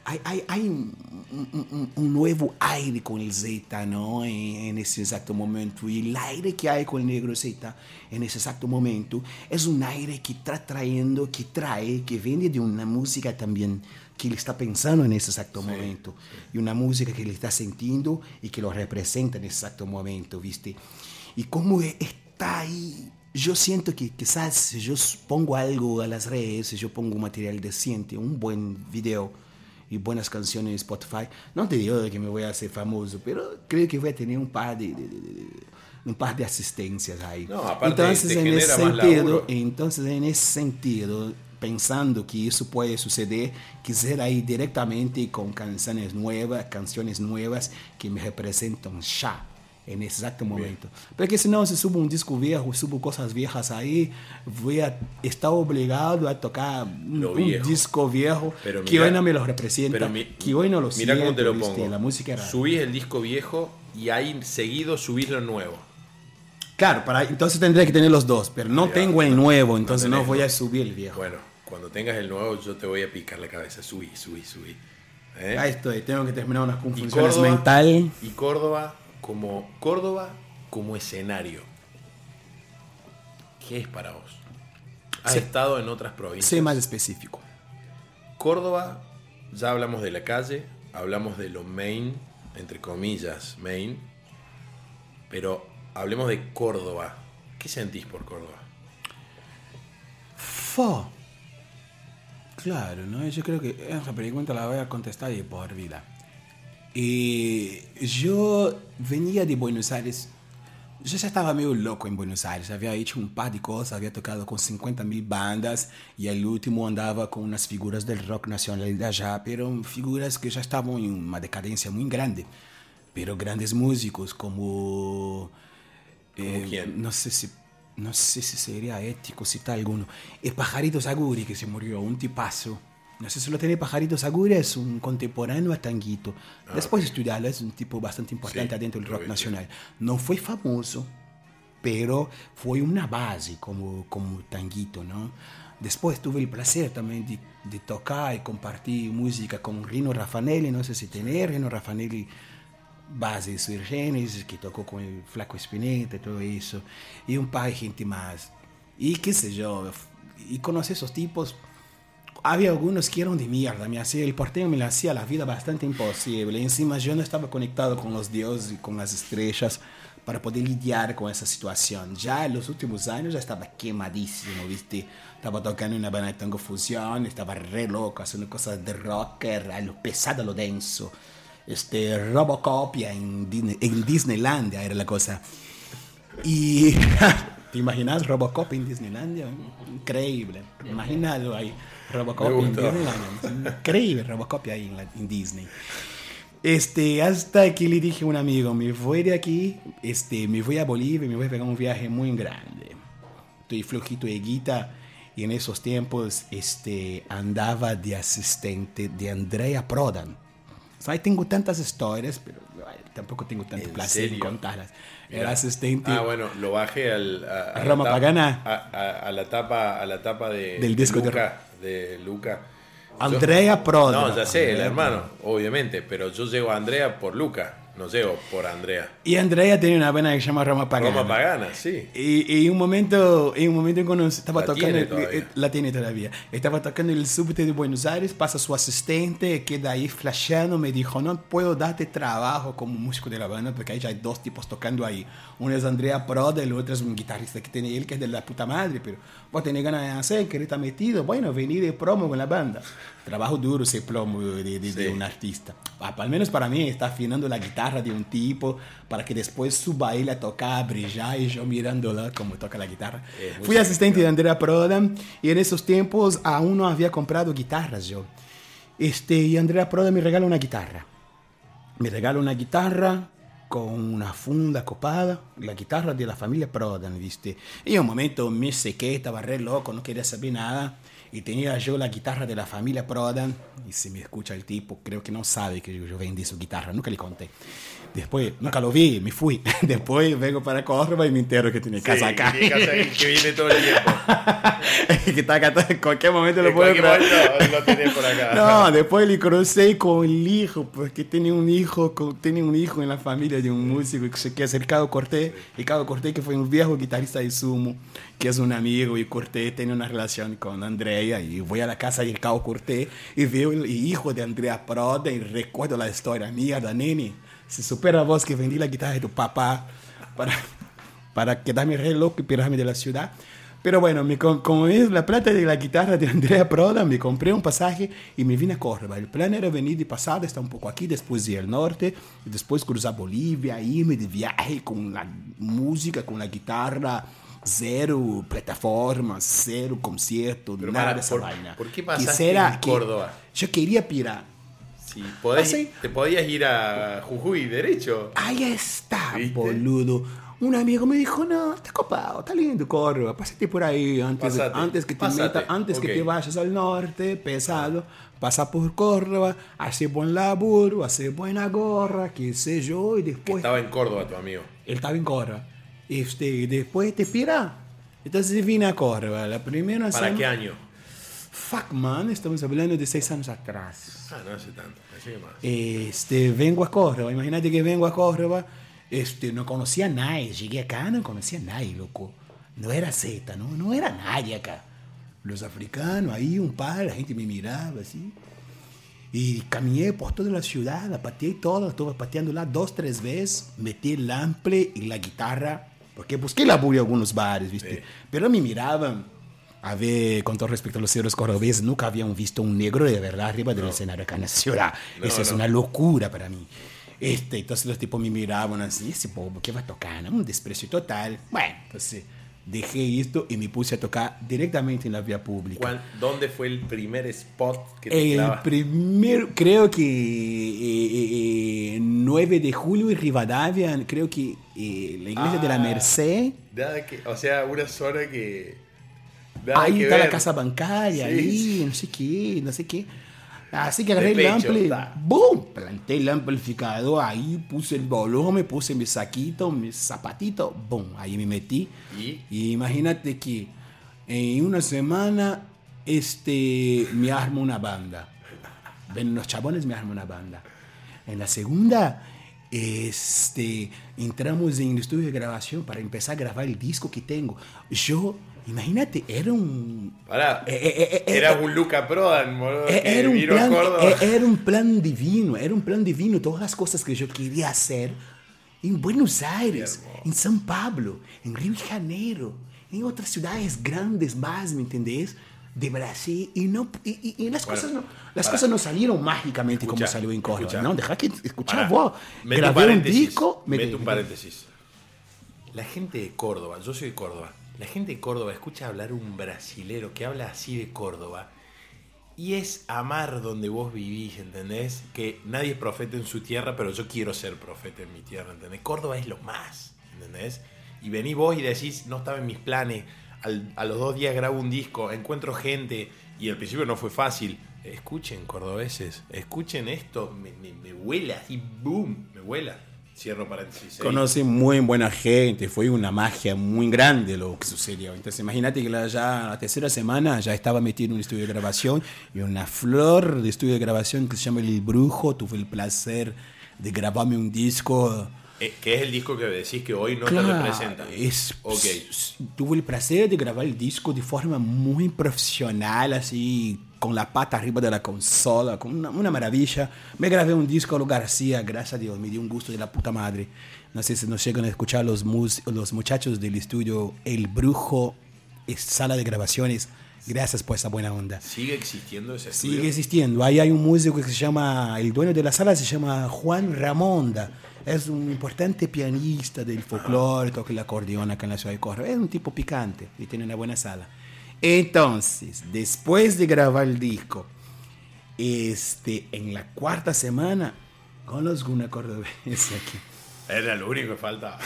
[SPEAKER 1] Hay, hay, hay un, un- un- nuevo aire con el Z, ¿no? En, en ese exacto momento. Y el aire que hay con el negro Z en ese exacto momento es un aire que está trayendo, que trae, que viene de una música también que él está pensando en ese exacto momento. Y una música que él está sintiendo y que lo representa en ese exacto momento, ¿viste? Y como está ahí yo siento que quizás si yo pongo algo a las redes, si yo pongo un material decente, un buen video y buenas canciones en Spotify, no te digo que me voy a hacer famoso, pero creo que voy a tener un par de, de- de- de- un par de asistencias ahí.
[SPEAKER 2] No,
[SPEAKER 1] entonces, en ese sentido, entonces en ese sentido, pensando que eso puede suceder, quisiera ir directamente con canciones nuevas, canciones nuevas que me representan ya en ese exacto momento. Porque si no, si subo un disco viejo, subo cosas viejas ahí, voy a estar obligado a tocar un, disco viejo
[SPEAKER 2] Pero
[SPEAKER 1] que
[SPEAKER 2] mira-
[SPEAKER 1] hoy no me lo representa,
[SPEAKER 2] mi-
[SPEAKER 1] que hoy no lo
[SPEAKER 2] Mirá cómo te lo
[SPEAKER 1] siento, ¿viste?
[SPEAKER 2] pongo.
[SPEAKER 1] La música era...
[SPEAKER 2] Subís el disco viejo y ahí seguido subís lo nuevo.
[SPEAKER 1] Claro, para, entonces tendría que tener los dos, pero no tengo el nuevo, entonces no,
[SPEAKER 2] tenés,
[SPEAKER 1] voy
[SPEAKER 2] ¿no?
[SPEAKER 1] a subir el viejo.
[SPEAKER 2] Bueno, cuando tengas el nuevo yo te voy a picar la cabeza. Subí, subí, subí. ¿Eh?
[SPEAKER 1] Ahí estoy, tengo que terminar unas confusiones
[SPEAKER 2] Córdoba,
[SPEAKER 1] mental.
[SPEAKER 2] y Córdoba como Córdoba como escenario. ¿Qué es para vos? Has
[SPEAKER 1] Sí.
[SPEAKER 2] estado en otras provincias.
[SPEAKER 1] Sé más específico.
[SPEAKER 2] Córdoba, ya hablamos de la calle, hablamos de lo main, entre comillas, main, pero hablemos de Córdoba. ¿Qué sentís por Córdoba?
[SPEAKER 1] Fo. Claro, ¿no? Yo creo que esa pregunta la voy a contestar de por vida. Y yo venía de Buenos Aires. Yo ya estaba medio loco en Buenos Aires. Había hecho un par de cosas, había tocado con 50 mil bandas y el último andaba con unas figuras del rock nacional de allá, pero figuras que ya estaban en una decadencia muy grande. Pero grandes músicos como... eh,
[SPEAKER 2] quién?
[SPEAKER 1] No sé si no sé si sería ético citar alguno. El Pajarito Saguri, que se murió, un tipazo. No sé si lo tiene Pajarito Saguri, es un contemporáneo a Tanguito. Después de estudiarlo, es un tipo bastante importante
[SPEAKER 2] Sí,
[SPEAKER 1] adentro del rock nacional. No fue famoso, pero fue una base como, como Tanguito, ¿no? Después tuve el placer también de, de tocar y compartir música con Rino Raffanelli, no sé si tener Rino Raffanelli base de Sui que tocó con el Flaco Espineta y todo eso, y un par de gente más. Y qué sé yo, y conocí esos tipos. Había algunos que eran de mierda, me hacía, el porteño me hacía la vida bastante imposible. Encima yo no estaba conectado con los dioses y con las estrellas para poder lidiar con esa situación. Ya en los últimos años ya estaba quemadísimo, ¿viste? Estaba tocando una banda de tango fusión, estaba re loco, haciendo cosas de rocker, a lo pesado, a lo denso este, Robocopia en, Disney- en Disneylandia era la cosa. Y *laughs* ¿te imaginas Robocop en Disneylandia? Increíble. Imagínalo ahí, Robocop en
[SPEAKER 2] gustó.
[SPEAKER 1] Disneylandia. Increíble Robocop ahí en, la- en Disney. Este, hasta que le dije a un amigo, me voy de aquí, este, me voy a Bolivia y me voy a pegar un viaje muy grande. Estoy flojito de guita y en esos tiempos este, andaba de asistente de Andrea Prodan. ¿Sabes? Tengo tantas historias, pero ay, tampoco tengo tanto
[SPEAKER 2] ¿En
[SPEAKER 1] placer en
[SPEAKER 2] serio?
[SPEAKER 1] contarlas.
[SPEAKER 2] Mirá.
[SPEAKER 1] Era asistente
[SPEAKER 2] Ah, bueno, lo bajé al, a, a la
[SPEAKER 1] Roma
[SPEAKER 2] tapa-
[SPEAKER 1] Pagana.
[SPEAKER 2] A, a- a la tapa, a la tapa de,
[SPEAKER 1] Del disco de
[SPEAKER 2] Luca, de Luca.
[SPEAKER 1] Andrea Prodan.
[SPEAKER 2] No, ya sé, el hermano, obviamente, pero yo llego a Andrea por Luca, no llego por Andrea.
[SPEAKER 1] Y Andrea tenía una banda que se llama Roma Pagana.
[SPEAKER 2] Roma Pagana, sí.
[SPEAKER 1] Y, y un momento, en un momento cuando estaba
[SPEAKER 2] La
[SPEAKER 1] tocando,
[SPEAKER 2] tiene
[SPEAKER 1] la tiene todavía. Estaba tocando el subte de Buenos Aires, pasa su asistente, queda ahí flasheando, me dijo, no puedo darte trabajo como músico de la banda, porque ahí ya hay dos tipos tocando ahí. Uno es Andrea Proda, el otro es un guitarrista que tiene él, que es de la puta madre, pero vos tenés ganas de hacer, que está metido, bueno, vení de promo con la banda. Trabajo duro ser promo de, de- de
[SPEAKER 2] Sí.
[SPEAKER 1] un artista. Ah, Al menos para mí está afinando la guitarra de un tipo para que después suba él a tocar, a brillar y yo mirándola como toca la guitarra.
[SPEAKER 2] Muy
[SPEAKER 1] Fui asistente de Andrea Prodan y en esos tiempos aún no había comprado guitarras yo. Este, y Andrea Prodan me regala una guitarra. Me regala una guitarra con una funda copada, la guitarra de la familia Prodan, ¿viste? Y en un momento me sequé, estaba re loco, no quería saber nada. Y tenía yo la guitarra de la familia Prodan. Y si me escucha el tipo, creo que no sabe que yo, yo vendí su guitarra, nunca le conté. Después, nunca lo vi, me fui. *laughs* Después vengo para Córdoba y me entero que tiene casa acá.
[SPEAKER 2] Sí, casa que que viene todo el tiempo. *laughs*
[SPEAKER 1] que está acá, en cualquier momento lo
[SPEAKER 2] En momento lo tenés por acá. *laughs*
[SPEAKER 1] No, después le crucé con el hijo, porque tiene un hijo, con- tiene un hijo en la familia de un músico que se quiere hacer Cado Cortés, y Cado Cortés que fue un viejo guitarrista de Sumo, que es un amigo, y Cortés tiene una relación con Andrea, y voy a la casa de Cado Cortés y veo el hijo de Andrea Proda y recuerdo la historia, mierda, nene, se supera vos que vendí la guitarra de tu papá para, para quedarme re loco y pirarme de la ciudad. Pero bueno, me, como es la plata de la guitarra de Andrea Proda, me compré un pasaje y me vine a Córdoba. El plan era venir de pasada, estar un poco aquí, después ir al norte, y después cruzar Bolivia, irme de viaje con la música, con la guitarra, cero plataformas, cero concierto,
[SPEAKER 2] Pero
[SPEAKER 1] nada
[SPEAKER 2] para,
[SPEAKER 1] de esa
[SPEAKER 2] ¿por-
[SPEAKER 1] vaina.
[SPEAKER 2] por qué pasaste
[SPEAKER 1] Quisiera
[SPEAKER 2] en
[SPEAKER 1] que-
[SPEAKER 2] Córdoba?
[SPEAKER 1] Yo quería pirar.
[SPEAKER 2] Sí, podés-
[SPEAKER 1] Ah.
[SPEAKER 2] Te podías ir a Jujuy derecho.
[SPEAKER 1] Ahí está,
[SPEAKER 2] ¿Viste?
[SPEAKER 1] boludo. Un amigo me dijo, no, está copado, está lindo Córdoba, pásate por ahí antes, de- antes que te meta- antes que
[SPEAKER 2] ok.
[SPEAKER 1] te vayas al norte, pesado, pasa por Córdoba, hace buen laburo, hace buena gorra, qué sé yo, y después
[SPEAKER 2] Estaba en Córdoba tu amigo.
[SPEAKER 1] él estaba en Córdoba. Este, y después te pira. Entonces vine a Córdoba, la primera
[SPEAKER 2] ¿Para
[SPEAKER 1] semana-
[SPEAKER 2] qué año?
[SPEAKER 1] Fuck man, estamos hablando de seis años atrás.
[SPEAKER 2] Ah, no hace tanto.
[SPEAKER 1] Este, vengo a Córdoba, imagínate que vengo a Córdoba, este, no conocía a nadie, llegué acá, no conocía a nadie, loco. No era Z, ¿no? No era nadie acá. Los africanos, ahí un par, la gente me miraba así. Y caminé por toda la ciudad, la pateé toda, estuve pateándola dos, tres veces, metí el ample y la guitarra, porque busqué laburo en algunos bares, ¿viste?
[SPEAKER 2] Sí.
[SPEAKER 1] Pero me miraban a ver, con todo respecto a los héroes cordobeses, nunca habían visto un negro de verdad arriba del escenario acá en la ciudad.
[SPEAKER 2] No,
[SPEAKER 1] Eso es
[SPEAKER 2] no.
[SPEAKER 1] una locura para mí. Este, entonces los tipos me miraban así, ese bobo, ¿qué va a tocar? no? Un desprecio total. Bueno, entonces dejé esto y me puse a tocar directamente en la vía pública.
[SPEAKER 2] ¿Cuál- ¿Dónde fue el primer spot que te
[SPEAKER 1] El
[SPEAKER 2] clavaste?
[SPEAKER 1] primero, creo que eh, eh, eh, 9 de julio en Rivadavia, creo que eh, la iglesia de la
[SPEAKER 2] Ah.
[SPEAKER 1] Merced.
[SPEAKER 2] Que, o sea, una zona que. Nada
[SPEAKER 1] Ahí está la
[SPEAKER 2] ver.
[SPEAKER 1] casa bancaria,
[SPEAKER 2] Sí,
[SPEAKER 1] ahí, no sé qué, no sé qué. Así que agarré el ampli. ¡boom! Planté el amplificador ahí, puse el volumen, puse mi saquito, mi zapatito, ¡boom! Ahí me metí.
[SPEAKER 2] ¿Y?
[SPEAKER 1] Y imagínate que en una semana este, me armo una banda. Ven, los chabones me arman una banda. En la segunda, este, entramos en el estudio de grabación para empezar a grabar el disco que tengo. Yo, imagínate, era un...
[SPEAKER 2] Pará.
[SPEAKER 1] eh, eh, eh, eh,
[SPEAKER 2] Era
[SPEAKER 1] eh,
[SPEAKER 2] un Luca Prodan, boludo.
[SPEAKER 1] eh, era un, plan, era un plan divino, era un plan divino. Todas las cosas que yo quería hacer en Buenos Aires, en San Pablo, en Río de Janeiro, en otras ciudades grandes más, ¿me entendés? De Brasil. Y, no, y, y- y las,
[SPEAKER 2] Bueno,
[SPEAKER 1] cosas no, las cosas no salieron mágicamente como
[SPEAKER 2] Escucha,
[SPEAKER 1] salió en Córdoba.
[SPEAKER 2] escucha.
[SPEAKER 1] ¿no? Deja que escuchar vos.
[SPEAKER 2] Mete
[SPEAKER 1] Grabé un
[SPEAKER 2] paréntesis,
[SPEAKER 1] disco. me-
[SPEAKER 2] Mete un paréntesis. La gente de Córdoba, yo soy de Córdoba. La gente de Córdoba escucha hablar un brasilero que habla así de Córdoba. Y es amar donde vos vivís, ¿entendés? Que nadie es profeta en su tierra, pero yo quiero ser profeta en mi tierra, ¿entendés? Córdoba es lo más, ¿entendés? Y venís vos y decís, no estaba en mis planes, al- a los dos días grabo un disco, encuentro gente, y al principio no fue fácil. Escuchen, cordobeses, escuchen esto, me, me, me vuela, y boom, me vuela. Cierro paréntesis. ¿eh?
[SPEAKER 1] Conocí muy buena gente, fue una magia muy grande lo que sucedió. Entonces imagínate que la, la tercera semana ya estaba metido en un estudio de grabación y una flor de estudio de grabación que se llama El Brujo. Tuve el placer de grabarme un disco.
[SPEAKER 2] Eh, que es el disco que decís que hoy no te
[SPEAKER 1] Claro,
[SPEAKER 2] representa.
[SPEAKER 1] es-
[SPEAKER 2] Ok.
[SPEAKER 1] Tuve el placer de grabar el disco de forma muy profesional, así, con la pata arriba de la consola, con una, una maravilla. Me grabé un disco a lo García, gracias a Dios, me dio un gusto de la puta madre. No sé si nos llegan a escuchar los, mus- los muchachos del estudio El Brujo, es sala de grabaciones. Gracias por esa buena onda.
[SPEAKER 2] ¿Sigue existiendo ese estudio?
[SPEAKER 1] Sigue existiendo. Ahí hay un músico que se llama, el dueño de la sala se llama Juan Ramonda. Es un importante pianista del folclore, toca el acordeón acá en la ciudad de Córdoba. Es un tipo picante y tiene una buena sala. Entonces, después de grabar el disco, este, en la cuarta semana, conozco una cordobesa aquí.
[SPEAKER 2] Era lo único que faltaba. *laughs*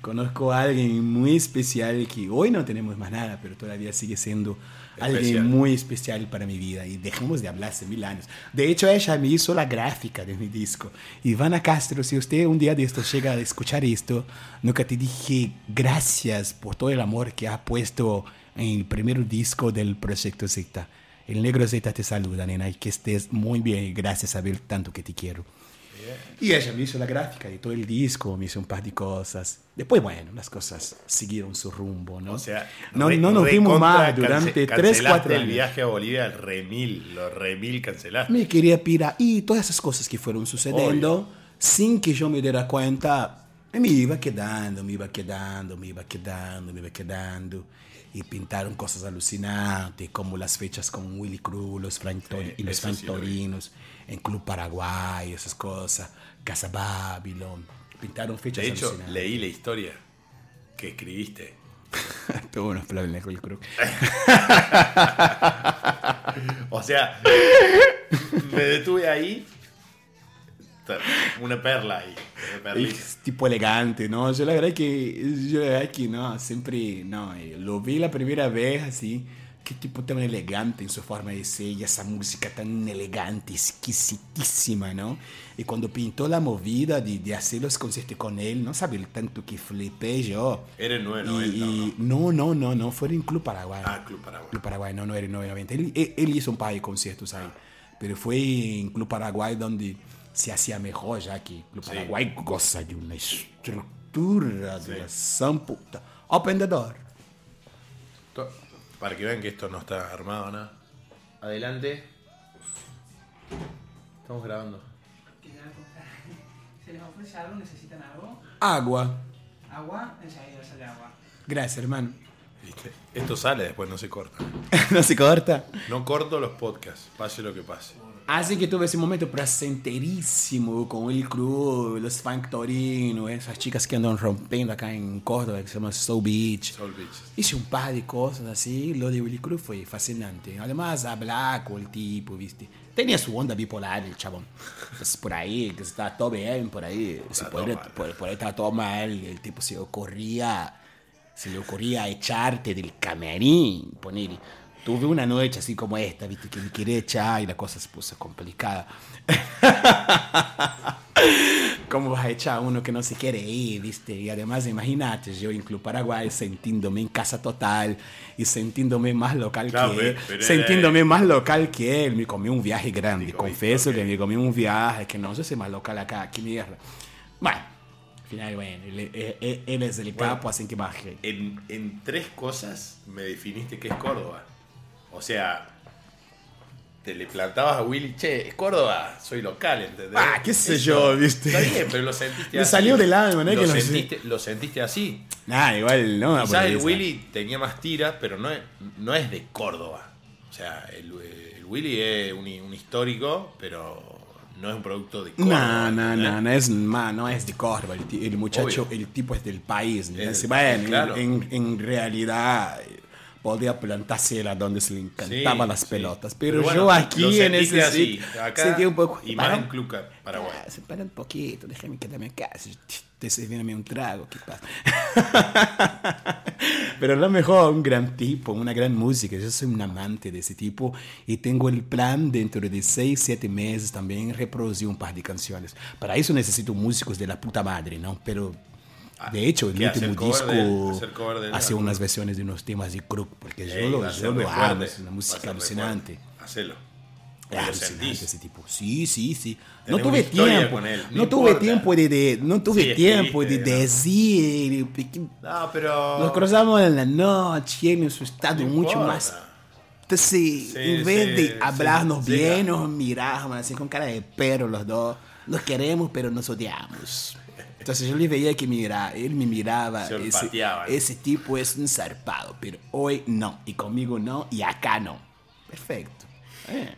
[SPEAKER 1] Conozco a alguien muy especial que hoy no tenemos más nada, pero todavía sigue siendo alguien muy especial para mi vida y dejamos de hablar hace mil años. De hecho, ella me hizo la gráfica de mi disco. Ivana Castro, si usted un día de esto llega a escuchar esto, nunca te dije gracias por todo el amor que has puesto en el primer disco del Proyecto Z. El negro Z te saluda, nena, y que estés muy bien. Gracias a ver tanto que te quiero. Y ella me hizo la gráfica de todo el disco, me hizo un par de cosas. Después, bueno, las cosas siguieron su rumbo, ¿no?
[SPEAKER 2] O sea,
[SPEAKER 1] no,
[SPEAKER 2] re-
[SPEAKER 1] no nos vimos más durante
[SPEAKER 2] cance-
[SPEAKER 1] 3,
[SPEAKER 2] cancelaste
[SPEAKER 1] 4
[SPEAKER 2] el
[SPEAKER 1] años.
[SPEAKER 2] viaje a Bolivia, el remil, lo remil cancelaste.
[SPEAKER 1] Me quería pirar y todas esas cosas que fueron sucediendo sin que yo me diera cuenta, me iba quedando, me iba quedando, me iba quedando, me iba quedando. Y pintaron cosas alucinantes, como las fechas con Willy Cruz los Frank Tori- y los Frank
[SPEAKER 2] sí lo
[SPEAKER 1] en Club Paraguay, esas cosas, Casa Babylon. Pintaron fechas
[SPEAKER 2] De hecho,
[SPEAKER 1] alucinantes.
[SPEAKER 2] leí la historia que escribiste. *laughs*
[SPEAKER 1] Tuve unos problemas con el Cruz. *laughs*
[SPEAKER 2] O sea, me detuve ahí. Una perla ahí.
[SPEAKER 1] Es tipo elegante, ¿no? Yo la verdad que, yo la verdad que no, siempre, no, eh, lo vi la primera vez así, qué tipo tan elegante en su forma de ser y esa música tan elegante, exquisitísima, ¿no? Y cuando pintó la movida de, de hacer los conciertos con él, no sabe el tanto que flipé yo.
[SPEAKER 2] Era
[SPEAKER 1] Y,
[SPEAKER 2] 990.
[SPEAKER 1] y- no, no, no, no, fue en Club Paraguay.
[SPEAKER 2] Ah, Club Paraguay.
[SPEAKER 1] Club Paraguay, no, no era en 990. Él, él- él hizo un par de conciertos ahí, pero fue en Club Paraguay donde se hacía mejor, ya que
[SPEAKER 2] Sí.
[SPEAKER 1] Paraguay goza de una estructura de san puta. Open the door.
[SPEAKER 2] Para que vean que esto no está armado nada. Adelante. Estamos grabando.
[SPEAKER 4] ¿Se les ofrece algo? ¿Necesitan algo?
[SPEAKER 1] Agua.
[SPEAKER 4] ¿Agua? Enseguida sale agua.
[SPEAKER 1] Gracias, hermano.
[SPEAKER 2] ¿Viste? Esto sale después, no se corta. *laughs*
[SPEAKER 1] no se corta.
[SPEAKER 2] No corto los podcasts, pase lo que pase.
[SPEAKER 1] Así que tuve ese momento placenterísimo con el club, los Factorino, esas chicas que andan rompiendo acá en Córdoba, que se llama Soul Beach.
[SPEAKER 2] Soul Beach.
[SPEAKER 1] Hice un par de cosas así, lo de Willy Cruz fue fascinante. Además, hablar con el tipo, ¿viste? Tenía su onda bipolar el chabón. Por ahí, que está todo bien, por ahí,
[SPEAKER 2] Está todo mal.
[SPEAKER 1] por, por ahí estaba todo mal, el tipo se ocurría, se le ocurría echarte del camarín, poner. Tuve una noche así como esta, ¿viste? Que me quería echar y la cosa se puso complicada. *laughs* ¿Cómo vas a echar a uno que no se quiere ir, viste? Y además, imagínate, yo en Club Paraguay sintiéndome en casa total y sintiéndome más local
[SPEAKER 2] Claro,
[SPEAKER 1] que él. sintiéndome más local que él. Me comí un viaje grande,
[SPEAKER 2] comí-
[SPEAKER 1] confieso que me comí un viaje que no sé si más local acá, qué mierda. Bueno, al final, bueno, él, él- él es el
[SPEAKER 2] Bueno.
[SPEAKER 1] capo, así que baje.
[SPEAKER 2] En, en tres cosas me definiste que es Córdoba. O sea, te le plantabas a Willy, che, es Córdoba, soy local, ¿entendés?
[SPEAKER 1] Ah, qué sé
[SPEAKER 2] Eso-
[SPEAKER 1] yo, ¿viste?
[SPEAKER 2] Está bien, pero lo sentiste
[SPEAKER 1] Me
[SPEAKER 2] así.
[SPEAKER 1] salió del alma, ¿no?
[SPEAKER 2] Lo,
[SPEAKER 1] Que
[SPEAKER 2] sentiste, lo sentiste así.
[SPEAKER 1] Nah, igual, no.
[SPEAKER 2] Quizás el Willy tenía más tiras, pero no es, no es de Córdoba. O sea, el, el Willy es un, un histórico, pero no es un producto de Córdoba.
[SPEAKER 1] No, no, no, no es, ma, no es de Córdoba. El, muchacho,
[SPEAKER 2] Obvio.
[SPEAKER 1] el tipo es del país. ¿no?
[SPEAKER 2] Es
[SPEAKER 1] Sí,
[SPEAKER 2] del
[SPEAKER 1] bueno,
[SPEAKER 2] país, claro.
[SPEAKER 1] en, en realidad eh, podía plantarse a donde se le encantaban
[SPEAKER 2] Sí,
[SPEAKER 1] las
[SPEAKER 2] sí.
[SPEAKER 1] pelotas. Pero,
[SPEAKER 2] bueno,
[SPEAKER 1] yo aquí en ese
[SPEAKER 2] así,
[SPEAKER 1] sitio
[SPEAKER 2] acá
[SPEAKER 1] sentí un poco.
[SPEAKER 2] y más en Club Ca- Paraguay.
[SPEAKER 1] Ah, se para un poquito, déjame quedarme acá. Te sirviéndome un trago, ¿qué pasa? *laughs* Pero lo mejor, un gran tipo, una gran música. Yo soy un amante de ese tipo y tengo el plan dentro de 6, 7 meses también reproducir un par de canciones. Para eso necesito músicos de la puta madre, ¿no? Pero de hecho, el
[SPEAKER 2] ¿qué? ¿Hacer
[SPEAKER 1] último disco
[SPEAKER 2] de
[SPEAKER 1] hace unas versiones de unos temas de Crook, porque yo lo, yo lo amo, es una música alucinante.
[SPEAKER 2] Hacelo. Sentís.
[SPEAKER 1] ese tipo. Sí, sí, sí. No tuve tiempo. No, tuve
[SPEAKER 2] importa.
[SPEAKER 1] tiempo de, de- no tuve
[SPEAKER 2] Sí,
[SPEAKER 1] tiempo de decir. que-
[SPEAKER 2] No, pero.
[SPEAKER 1] Nos cruzamos en la noche, en su estado
[SPEAKER 2] No
[SPEAKER 1] mucho
[SPEAKER 2] importa.
[SPEAKER 1] más. Entonces,
[SPEAKER 2] Sí,
[SPEAKER 1] en vez
[SPEAKER 2] sí,
[SPEAKER 1] de hablarnos bien, nos miramos así con cara de perro los dos. Nos queremos, pero nos odiamos. Entonces yo le veía que mira, él me miraba.
[SPEAKER 2] Se
[SPEAKER 1] Ese, ese tipo es un zarpado, pero hoy no. Y conmigo no, y acá no. Perfecto. Eh.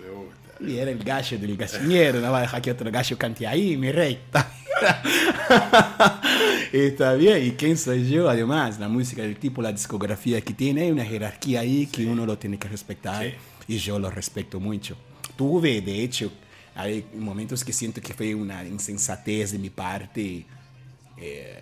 [SPEAKER 2] Me gusta.
[SPEAKER 1] Y era el gallo del gallinero, no va a dejar que otro gallo cante ahí, mi rey. *laughs* Está bien, ¿y quién soy yo? Además, la música del tipo, la discografía que tiene, hay una jerarquía ahí que uno lo tiene que respetar
[SPEAKER 2] Sí.
[SPEAKER 1] y yo lo respeto mucho. Tuve, de hecho, hay momentos que siento que fue una insensatez de mi parte. eh,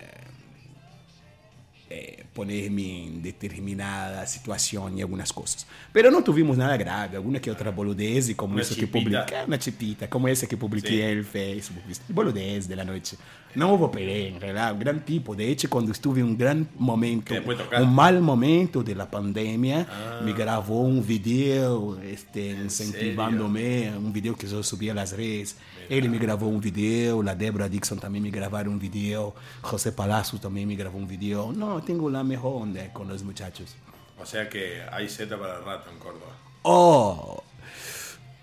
[SPEAKER 1] eh, ponerme en determinada situación y algunas cosas. Pero no tuvimos nada grave, alguna que otra boludez y como
[SPEAKER 2] Una
[SPEAKER 1] eso que
[SPEAKER 2] chipita.
[SPEAKER 1] publiqué, una chipita, como esa que publiqué
[SPEAKER 2] Sí.
[SPEAKER 1] en el Facebook, boludez de la noche. No hubo pelea, en realidad, un gran tipo. De hecho, cuando estuve en un gran momento,
[SPEAKER 2] Que después tocaste.
[SPEAKER 1] un mal momento de la pandemia, me grabó un video este, incentivándome, un video que yo subí a las redes. Él me grabó un video, la Débora Dixon también me grabaron un video, José Palacio también me grabó un video. No, tengo la mejor onda con los muchachos.
[SPEAKER 2] O sea que hay Z para el rato en Córdoba.
[SPEAKER 1] Oh,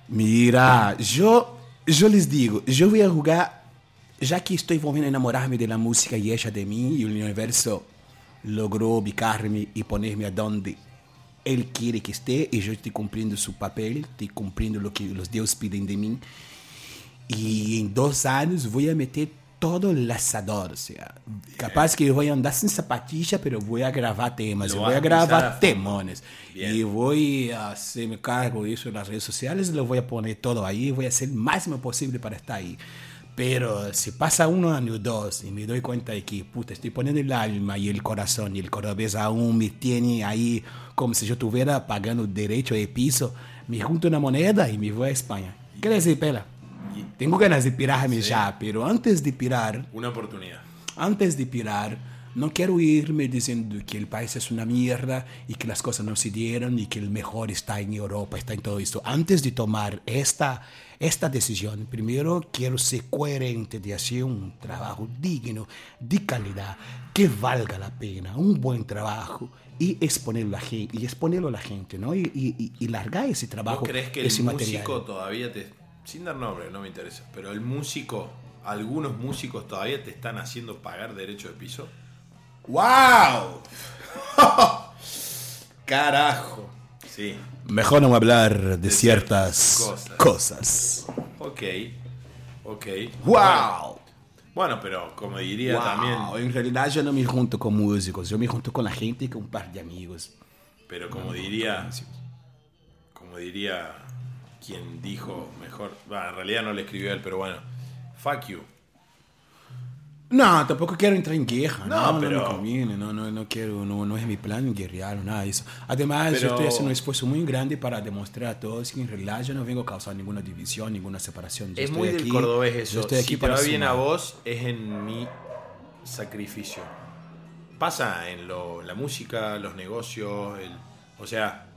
[SPEAKER 1] mira, yo, yo les digo, yo voy a jugar, ya que estoy volviendo a enamorarme de la música y ella de mí, y el universo logró ubicarme y ponerme a donde él quiere que esté, y yo estoy cumpliendo su papel, estoy cumpliendo lo que los dioses piden de mí. Y en dos años voy a meter todo el asador, o sea, capaz que voy a andar sin zapatilla, pero voy a grabar temas,
[SPEAKER 2] Lo
[SPEAKER 1] yo
[SPEAKER 2] vas
[SPEAKER 1] voy a
[SPEAKER 2] a pisar a
[SPEAKER 1] grabar
[SPEAKER 2] fondo.
[SPEAKER 1] temones.
[SPEAKER 2] Bien.
[SPEAKER 1] Y voy a hacerme cargo de eso en las redes sociales, lo voy a poner todo ahí, voy a hacer el máximo posible para estar ahí. Pero si pasa uno año o dos y me doy cuenta de que, puta, estoy poniendo el alma y el corazón y el cordobés aún me tiene ahí como si yo estuviera pagando derecho de piso, me junto una moneda y me voy a España. ¿Qué decir, Pela? Tengo ganas de pirarme ya, pero antes de pirar,
[SPEAKER 2] Una oportunidad.
[SPEAKER 1] antes de pirar, no quiero irme diciendo que el país es una mierda y que las cosas no se dieron y que el mejor está en Europa, está en todo esto. Antes de tomar esta, esta decisión, primero quiero ser coherente de hacer un trabajo digno, de calidad, que valga la pena, un buen trabajo y exponerlo a, y exponerlo a la gente, ¿no? Y, y, y- largar ese trabajo,
[SPEAKER 2] ¿Vos crees que el
[SPEAKER 1] material.
[SPEAKER 2] músico todavía te. Sin dar nombre, no me interesa. Pero el músico, algunos músicos todavía te están haciendo pagar derecho de piso.
[SPEAKER 1] ¡Wow! *laughs* Carajo.
[SPEAKER 2] Sí.
[SPEAKER 1] Mejor no hablar de, ciertas
[SPEAKER 2] ciertas
[SPEAKER 1] cosas.
[SPEAKER 2] Ok. Ok.
[SPEAKER 1] ¡Wow!
[SPEAKER 2] Bueno, pero como diría también.
[SPEAKER 1] En realidad yo no me junto con músicos, yo me junto con la gente y con un par de amigos.
[SPEAKER 2] Pero como diría. Como diría quien dijo mejor. En realidad no le escribió él, pero bueno. Fuck you.
[SPEAKER 1] No, tampoco quiero entrar en guerra.
[SPEAKER 2] No,
[SPEAKER 1] No,
[SPEAKER 2] pero-
[SPEAKER 1] no me conviene. No, no, no quiero, no, no es mi plan guerrear o nada de eso. Además,
[SPEAKER 2] Pero-
[SPEAKER 1] yo estoy haciendo un esfuerzo muy grande para demostrar a todos que en realidad yo no vengo a causar ninguna división, ninguna separación. Yo
[SPEAKER 2] Es
[SPEAKER 1] estoy
[SPEAKER 2] muy
[SPEAKER 1] aquí-
[SPEAKER 2] del cordobés
[SPEAKER 1] Yo
[SPEAKER 2] eso.
[SPEAKER 1] estoy aquí
[SPEAKER 2] si te
[SPEAKER 1] para
[SPEAKER 2] va bien a vos, es en mi sacrificio. Pasa en lo, la música, los negocios, el, o sea,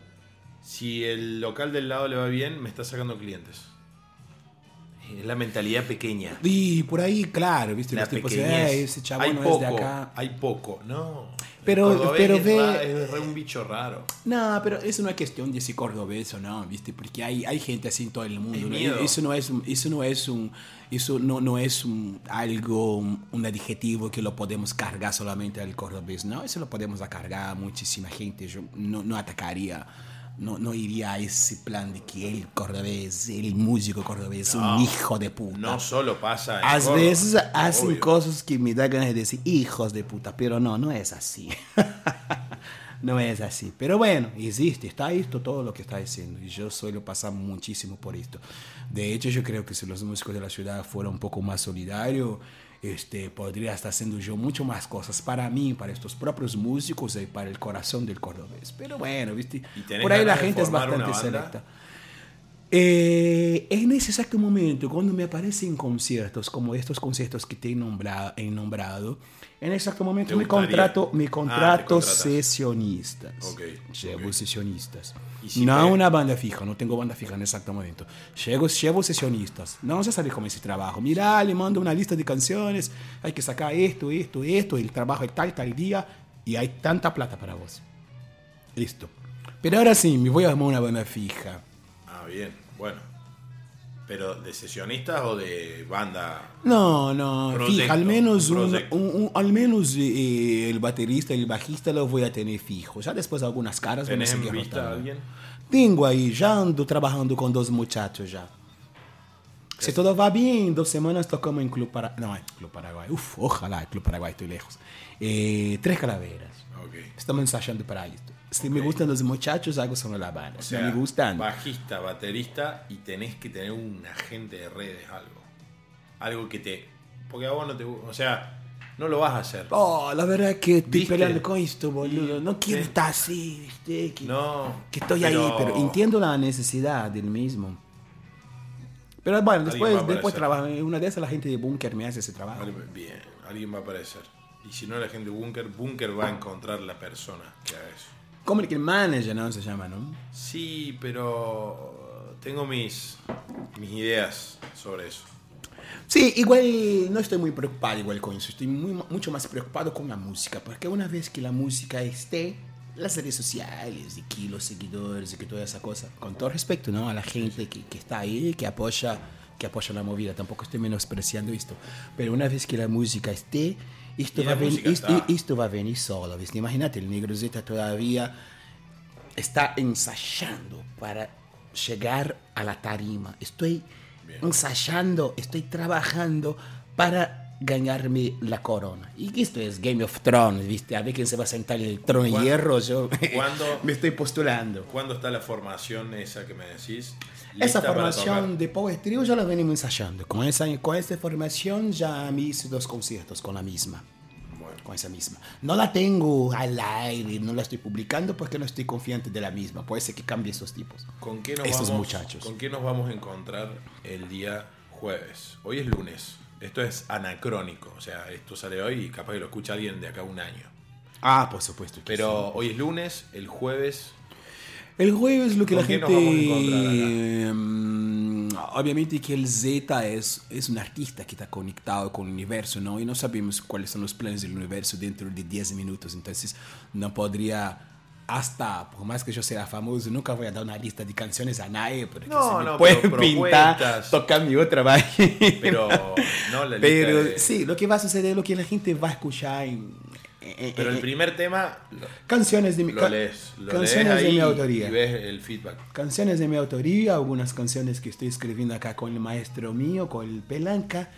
[SPEAKER 2] si el local del lado le va bien, me está sacando clientes. Es la mentalidad pequeña.
[SPEAKER 1] Y por ahí, claro, viste,
[SPEAKER 2] La
[SPEAKER 1] los tipos "Eh, ese
[SPEAKER 2] hay
[SPEAKER 1] no
[SPEAKER 2] poco,
[SPEAKER 1] es de acá.
[SPEAKER 2] hay poco. No.
[SPEAKER 1] Pero- pero
[SPEAKER 2] es, ra- es re un bicho raro.
[SPEAKER 1] No, pero eso no es cuestión de si cordobés o no, ¿viste? Porque hay, hay gente así en todo el mundo. ¿no? Eso no es un, eso no es un, eso no, no es un, algo, un adjetivo que lo podemos cargar solamente al cordobés, ¿no? Eso lo podemos cargar a muchísima gente. Yo no, no atacaría, no, no iría a ese plan de que el cordobés, el músico cordobés es
[SPEAKER 2] No,
[SPEAKER 1] un hijo de puta.
[SPEAKER 2] No solo pasa en
[SPEAKER 1] A
[SPEAKER 2] Córdoba,
[SPEAKER 1] veces hacen
[SPEAKER 2] obvio.
[SPEAKER 1] cosas que me da ganas de decir hijos de puta, pero no, no es así. *laughs* no es así. Pero bueno, existe, está esto todo lo que está diciendo. Y yo suelo pasar muchísimo por esto. De hecho, yo creo que si los músicos de la ciudad fueran un poco más solidarios, este, podría estar haciendo yo mucho más cosas para mí, para estos propios músicos y para el corazón del cordobés. Pero bueno, ¿viste?
[SPEAKER 2] ¿Y tenés
[SPEAKER 1] Por ahí la gente es bastante selecta. Eh, en ese exacto momento, cuando me aparecen conciertos como estos conciertos que te he nombrado, he nombrado en ese exacto momento
[SPEAKER 2] ¿Te
[SPEAKER 1] me contrato, me
[SPEAKER 2] Ah,
[SPEAKER 1] contrato
[SPEAKER 2] contratas.
[SPEAKER 1] sesionistas.
[SPEAKER 2] Ok,
[SPEAKER 1] Llevo
[SPEAKER 2] ok.
[SPEAKER 1] sesionistas.
[SPEAKER 2] Y si
[SPEAKER 1] no
[SPEAKER 2] te-
[SPEAKER 1] una banda fija, no tengo banda fija en ese exacto momento. Llevo, llevo sesionistas. No se sabe cómo es ese trabajo. Mira, le mando una lista de canciones, hay que sacar esto, esto, esto, el trabajo es tal, tal día, y hay tanta plata para vos. Listo. Pero ahora sí, me voy a armar una banda fija.
[SPEAKER 2] Bien, bueno. Pero de sesionistas o de banda.
[SPEAKER 1] No, no,
[SPEAKER 2] Proyecto,
[SPEAKER 1] fija, al menos,
[SPEAKER 2] un
[SPEAKER 1] al menos eh, el baterista y el bajista los voy a tener fijos. Ya después algunas caras van a
[SPEAKER 2] ¿Tenés en
[SPEAKER 1] seguir
[SPEAKER 2] vista a
[SPEAKER 1] rotando.
[SPEAKER 2] alguien?
[SPEAKER 1] Tengo ahí, ya ando trabajando con dos muchachos ya. Si todo va bien, dos semanas tocamos en Club Paraguay. No, en Club Paraguay. Uf, ojalá, Club Paraguay, estoy lejos. Eh, tres calaveras.
[SPEAKER 2] Ok.
[SPEAKER 1] Estamos ensayando para esto. Si me gustan los muchachos, hago solo la banda.
[SPEAKER 2] O
[SPEAKER 1] si
[SPEAKER 2] sea,
[SPEAKER 1] no me gustan.
[SPEAKER 2] bajista, baterista y tenés que tener un agente de redes, algo. Algo que te. Porque a vos no te gusta. O sea, no lo vas a hacer.
[SPEAKER 1] Oh, la verdad es que estoy
[SPEAKER 2] ¿Viste?
[SPEAKER 1] peleando con esto, boludo. No quiero estar así, ¿viste? Que,
[SPEAKER 2] No.
[SPEAKER 1] que estoy
[SPEAKER 2] pero-
[SPEAKER 1] ahí, pero entiendo la necesidad del mismo. Pero bueno, después, después trabajo. Una de esas la gente de Bunker me hace ese trabajo.
[SPEAKER 2] Bien, alguien va a aparecer. Y si no la gente de Bunker, Bunker va a encontrar la persona que haga eso.
[SPEAKER 1] Que manager, ¿no? Se llama, ¿no?
[SPEAKER 2] Sí, pero tengo mis, mis ideas sobre eso.
[SPEAKER 1] Sí, igual no estoy muy preocupado igual con eso. Estoy muy, mucho más preocupado con la música. Porque una vez que la música esté, las redes sociales, y que los seguidores y que toda esa cosa, con todo respeto, ¿no? A la gente que, que está ahí, que apoya, que apoya la movida. Tampoco estoy menospreciando esto. Pero una vez que la música esté, esto,
[SPEAKER 2] Y
[SPEAKER 1] va
[SPEAKER 2] música
[SPEAKER 1] esto, esto va a venir solo. ¿viste? Imagínate, el Negro Z todavía está ensayando para llegar a la tarima. Estoy
[SPEAKER 2] Bien.
[SPEAKER 1] ensayando, estoy trabajando para ganarme la corona. Y esto es Game of Thrones, ¿viste? A ver quién se va a sentar en el trono de
[SPEAKER 2] ¿Cuándo-
[SPEAKER 1] hierro. Yo *laughs* me estoy postulando.
[SPEAKER 2] ¿Cuándo está la formación esa que me decís?
[SPEAKER 1] Esa formación de Power Trio ya la venimos ensayando. Con esa, con esa formación ya me hice dos conciertos con la misma.
[SPEAKER 2] Bueno,
[SPEAKER 1] Con esa misma. No la tengo al aire, no la estoy publicando porque no estoy confiante de la misma. Puede ser que cambie esos tipos.
[SPEAKER 2] ¿con qué, nos
[SPEAKER 1] Estos
[SPEAKER 2] vamos,
[SPEAKER 1] muchachos.
[SPEAKER 2] ¿Con qué nos vamos a encontrar el día jueves? Hoy es lunes. Esto es anacrónico. O sea, esto sale hoy y capaz que lo escucha alguien de acá un año.
[SPEAKER 1] Ah, por supuesto.
[SPEAKER 2] Pero
[SPEAKER 1] sí.
[SPEAKER 2] hoy es lunes, el jueves.
[SPEAKER 1] El jueves lo que la
[SPEAKER 2] ¿Con qué
[SPEAKER 1] gente... mm, obviamente que el Z es, es un artista que está conectado con el universo, ¿no? Y no sabemos cuáles son los planes del universo dentro de 10 minutos. Entonces no podría... Hasta, por más que yo sea famoso, nunca voy a dar una lista de canciones a nadie, porque
[SPEAKER 2] No,
[SPEAKER 1] se me
[SPEAKER 2] no,
[SPEAKER 1] pintar, tocar mi otra vaina.
[SPEAKER 2] Pero no la lista
[SPEAKER 1] Pero
[SPEAKER 2] de-
[SPEAKER 1] sí, lo que va a suceder es lo que la gente va a escuchar en,
[SPEAKER 2] Pero el
[SPEAKER 1] eh,
[SPEAKER 2] primer tema
[SPEAKER 1] canciones de mi
[SPEAKER 2] lo lees. Lo
[SPEAKER 1] canciones
[SPEAKER 2] lees
[SPEAKER 1] de mi autoría.
[SPEAKER 2] y ves el feedback.
[SPEAKER 1] Canciones de mi autoría, algunas canciones que estoy escribiendo acá con el maestro mío, con el Pelanca.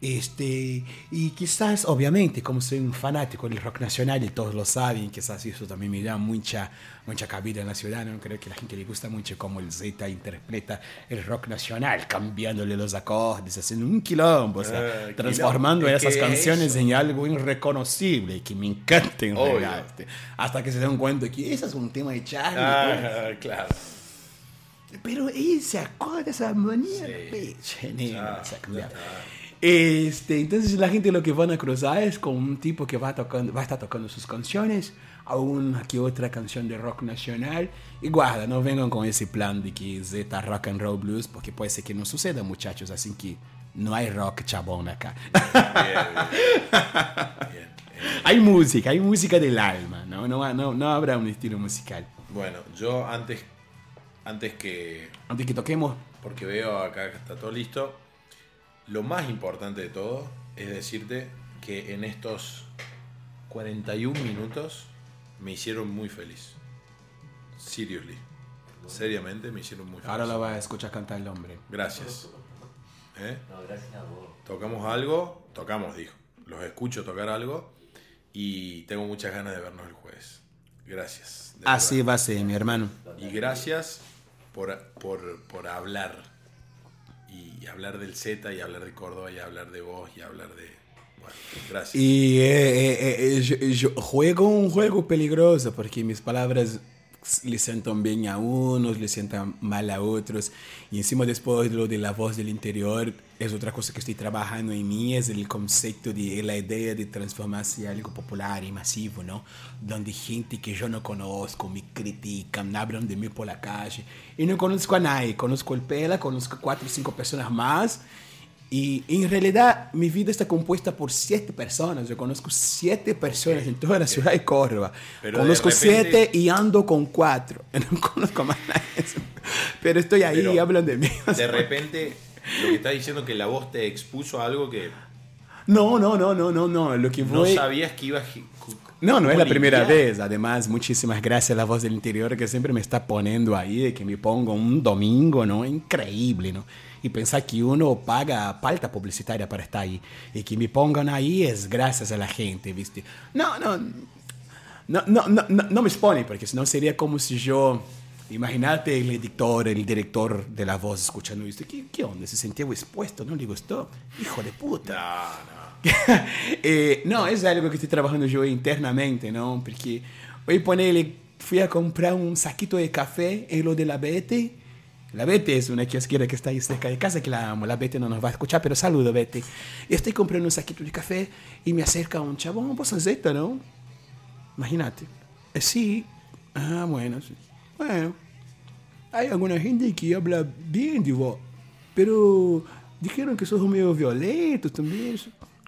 [SPEAKER 1] Este, y quizás, obviamente, como soy un fanático del rock nacional y todos lo saben, quizás eso también me da mucha, mucha cabida en la ciudad. ¿no? Creo que a la gente le gusta mucho cómo el Z interpreta el rock nacional, cambiándole los acordes, haciendo un quilombo, o sea,
[SPEAKER 2] Ah,
[SPEAKER 1] transformando
[SPEAKER 2] quilombo.
[SPEAKER 1] esas
[SPEAKER 2] ¿Qué es
[SPEAKER 1] canciones
[SPEAKER 2] eso?
[SPEAKER 1] en algo irreconocible que me encanta en realidad, este, Hasta que se dan cuenta que ese es un tema de Charlie. pues.
[SPEAKER 2] Ah, claro.
[SPEAKER 1] Pero ese acorde, esa armonía,
[SPEAKER 2] Sí.
[SPEAKER 1] peche, negro,
[SPEAKER 2] Ah,
[SPEAKER 1] se ha cambiado. Este, entonces la gente lo que van a cruzar es con un tipo que va, tocando, va a estar tocando sus canciones, a una que otra canción de rock nacional. Y guarda, no vengan con ese plan de que Z rock and roll blues, porque puede ser que no suceda, muchachos. Así que no hay rock chabón acá. Hay música, hay música del alma, ¿no? No, no, no habrá un estilo musical.
[SPEAKER 2] Bueno, yo antes, antes que
[SPEAKER 1] Antes que toquemos,
[SPEAKER 2] porque veo acá que está todo listo. Lo más importante de todo es decirte que en estos 41 minutos me hicieron muy feliz. Seriously. Seriamente me hicieron muy feliz.
[SPEAKER 1] ahora lo va a escuchar cantar el hombre.
[SPEAKER 2] Gracias. ¿Eh?
[SPEAKER 3] No, gracias a vos.
[SPEAKER 2] Tocamos algo, tocamos, dijo. Los escucho tocar algo y tengo muchas ganas de vernos el jueves. Gracias.
[SPEAKER 1] Así va a ser, mi hermano.
[SPEAKER 2] Y gracias por, por, por hablar. Y hablar del Z, y hablar de Córdoba, y hablar de vos, y hablar de... Bueno, gracias.
[SPEAKER 1] Y eh, eh, eh, yo, juego un juego peligroso porque mis palabras le sientan bien a unos, le sientan mal a otros. Y encima después lo de la voz del interior es otra cosa que estoy trabajando en mí, es el concepto de la idea de transformarse en algo popular y masivo, ¿no? Donde gente que yo no conozco me critican, hablan de mí por la calle. Y no conozco a nadie, conozco el Pela, conozco cuatro o cinco personas más. Y en realidad mi vida está compuesta por siete personas. Yo conozco siete personas en toda la ciudad de Córdoba.
[SPEAKER 2] Pero de
[SPEAKER 1] conozco
[SPEAKER 2] repente-
[SPEAKER 1] siete y ando con cuatro. *laughs* No conozco más nadie. Pero estoy ahí
[SPEAKER 2] Pero
[SPEAKER 1] y hablan de mí. *laughs*
[SPEAKER 2] De repente, lo que está diciendo que la voz te expuso a algo que
[SPEAKER 1] No, no, no, no, no, no. Lo que
[SPEAKER 2] no
[SPEAKER 1] voy...
[SPEAKER 2] sabías que iba a... gi-
[SPEAKER 1] No, no es la
[SPEAKER 2] ¿Cómo
[SPEAKER 1] primera vez. Además, muchísimas gracias a la voz del interior que siempre me está poniendo ahí, de que me pongo un domingo, ¿no? Increíble, ¿no? Y pensar que uno paga falta publicitaria para estar ahí. Y que me pongan ahí es gracias a la gente, ¿viste? No, no, no, no, no, no, no me expone, porque si no sería como si yo... Imagínate el editor, el director de la voz escuchando esto. ¿Qué, qué onda? Se sentía expuesto, ¿no le gustó? Hijo de puta.
[SPEAKER 2] No, no. *laughs*
[SPEAKER 1] Eh, no, es algo que estoy trabajando yo internamente, ¿no? Porque hoy ponele, fui a comprar un saquito de café en lo de la Bete. La Bete es una kiosquera que está ahí cerca de casa, que la amo. La Bete no nos va a escuchar, pero saludo, Bete. Y estoy comprando un saquito de café y me acerca un chabón, vos Zeta, ¿no? Imagínate. Eh, sí. Ah, bueno, sí. Bueno, hay alguna gente que habla bien de vos, pero dijeron que sos medio violento también.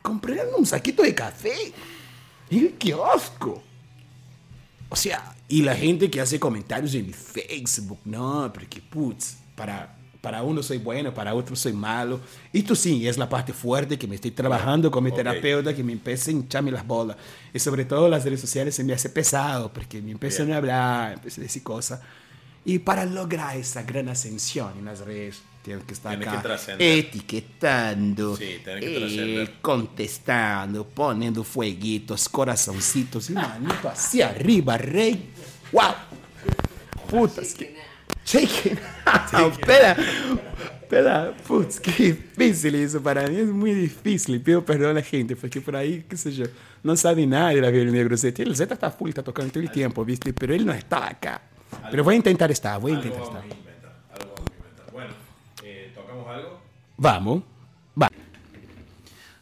[SPEAKER 1] Comprando un saquito de café en el kiosco. O sea, y la gente que hace comentarios en mi Facebook, no, porque putz, para, para uno soy bueno, para otro soy malo. Esto sí, es la parte fuerte que me estoy trabajando con mi
[SPEAKER 2] Ok.
[SPEAKER 1] terapeuta, que me empieza a hincharme las bolas. Y sobre todo las redes sociales se me hace pesado, porque me empiezan
[SPEAKER 2] Bien.
[SPEAKER 1] a hablar, empiezan a decir cosas. Y para lograr esa gran ascensión en las redes, tengo que estar
[SPEAKER 2] Tienes
[SPEAKER 1] acá
[SPEAKER 2] que
[SPEAKER 1] etiquetando,
[SPEAKER 2] Sí, que
[SPEAKER 1] eh, contestando, poniendo fueguitos, corazoncitos y manito hacia arriba, rey. ¡Wow! Putas, que. Shaking. espera, espera, putz, qué difícil eso para mí, es muy difícil. Pido perdón a la gente, porque por ahí, qué sé yo, no sabe nada de la negro Z. El Z está full, está tocando todo el tiempo, ¿viste? Pero él no está acá. Pero voy a intentar estar, voy a intentar estar.
[SPEAKER 2] a inventar. Algo vamos a inventar. Bueno, eh, ¿tocamos algo?
[SPEAKER 1] Vamos. Va.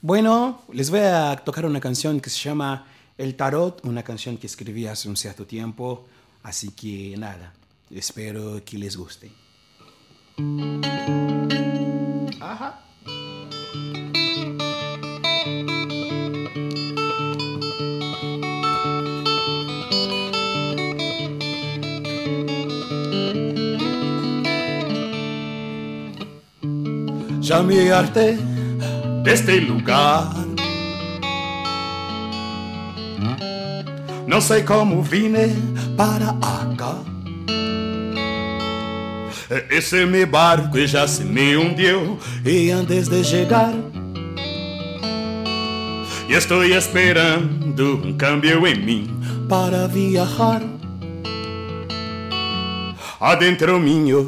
[SPEAKER 1] Bueno, les voy a tocar una canción que se llama El Tarot, una canción que escribí hace un cierto tiempo, así que nada, espero que les guste. Ajá. Ya me harté de este lugar. Não sei como vine para acá. Esse meu barco já se me hundiu e antes de chegar estou esperando um câmbio em mim para viajar adentro mío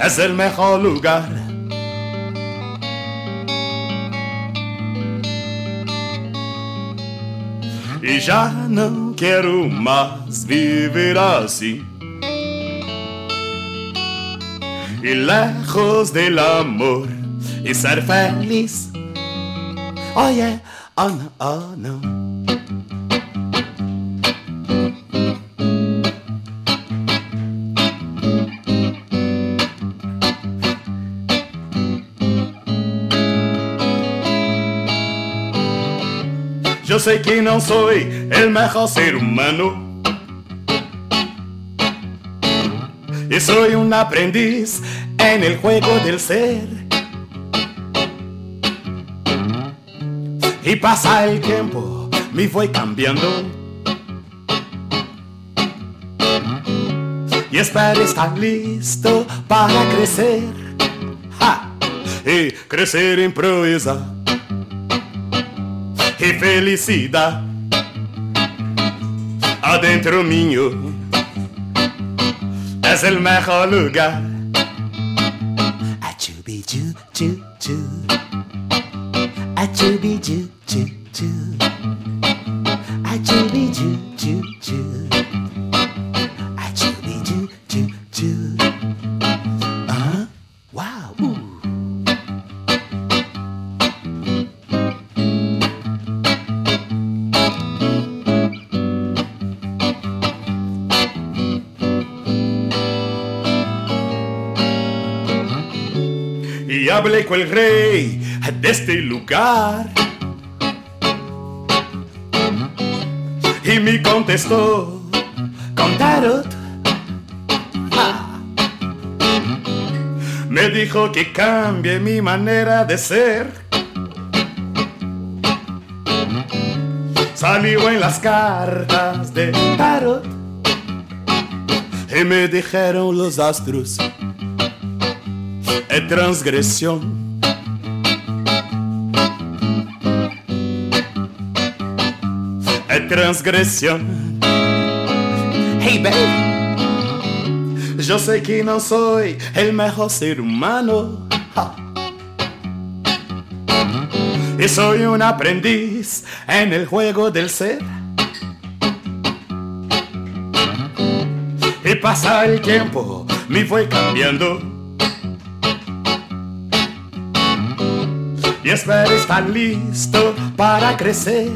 [SPEAKER 1] es el mejor lugar já não quero mais viver assim. E lejos del amor e ser feliz. Oh yeah oh no oh no Yo sé que no soy el mejor ser humano. Y soy un aprendiz en el juego del ser. Y pasa el tiempo, me voy cambiando. Y espero estar listo para crecer. ¡Ja! Y crecer improvisar e felicidade adentro mío es el mejor lugar. Achubi chu chu chu, achubi chu chu chu, achubi chu chu chu, el rey de este lugar. Y me contestó con tarot. Me dijo que cambie mi manera de ser. Salió en las cartas de tarot. Y me dijeron los astros transgresión. Es transgresión. Hey, baby. Yo sé que no soy el mejor ser humano. Y soy un aprendiz en el juego del ser. Y pasa el tiempo, me fue cambiando. Y espero estar listo para crecer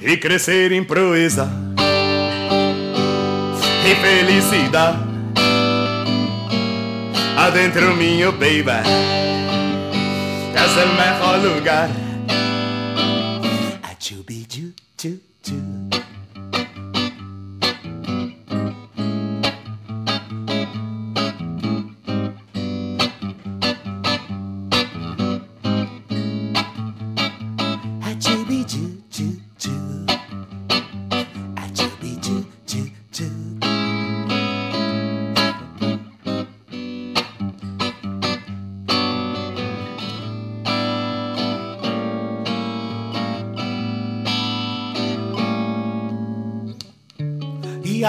[SPEAKER 1] y crecer improvisar y felicidad adentro mío baby es el mejor lugar. Achubi, chu, chu,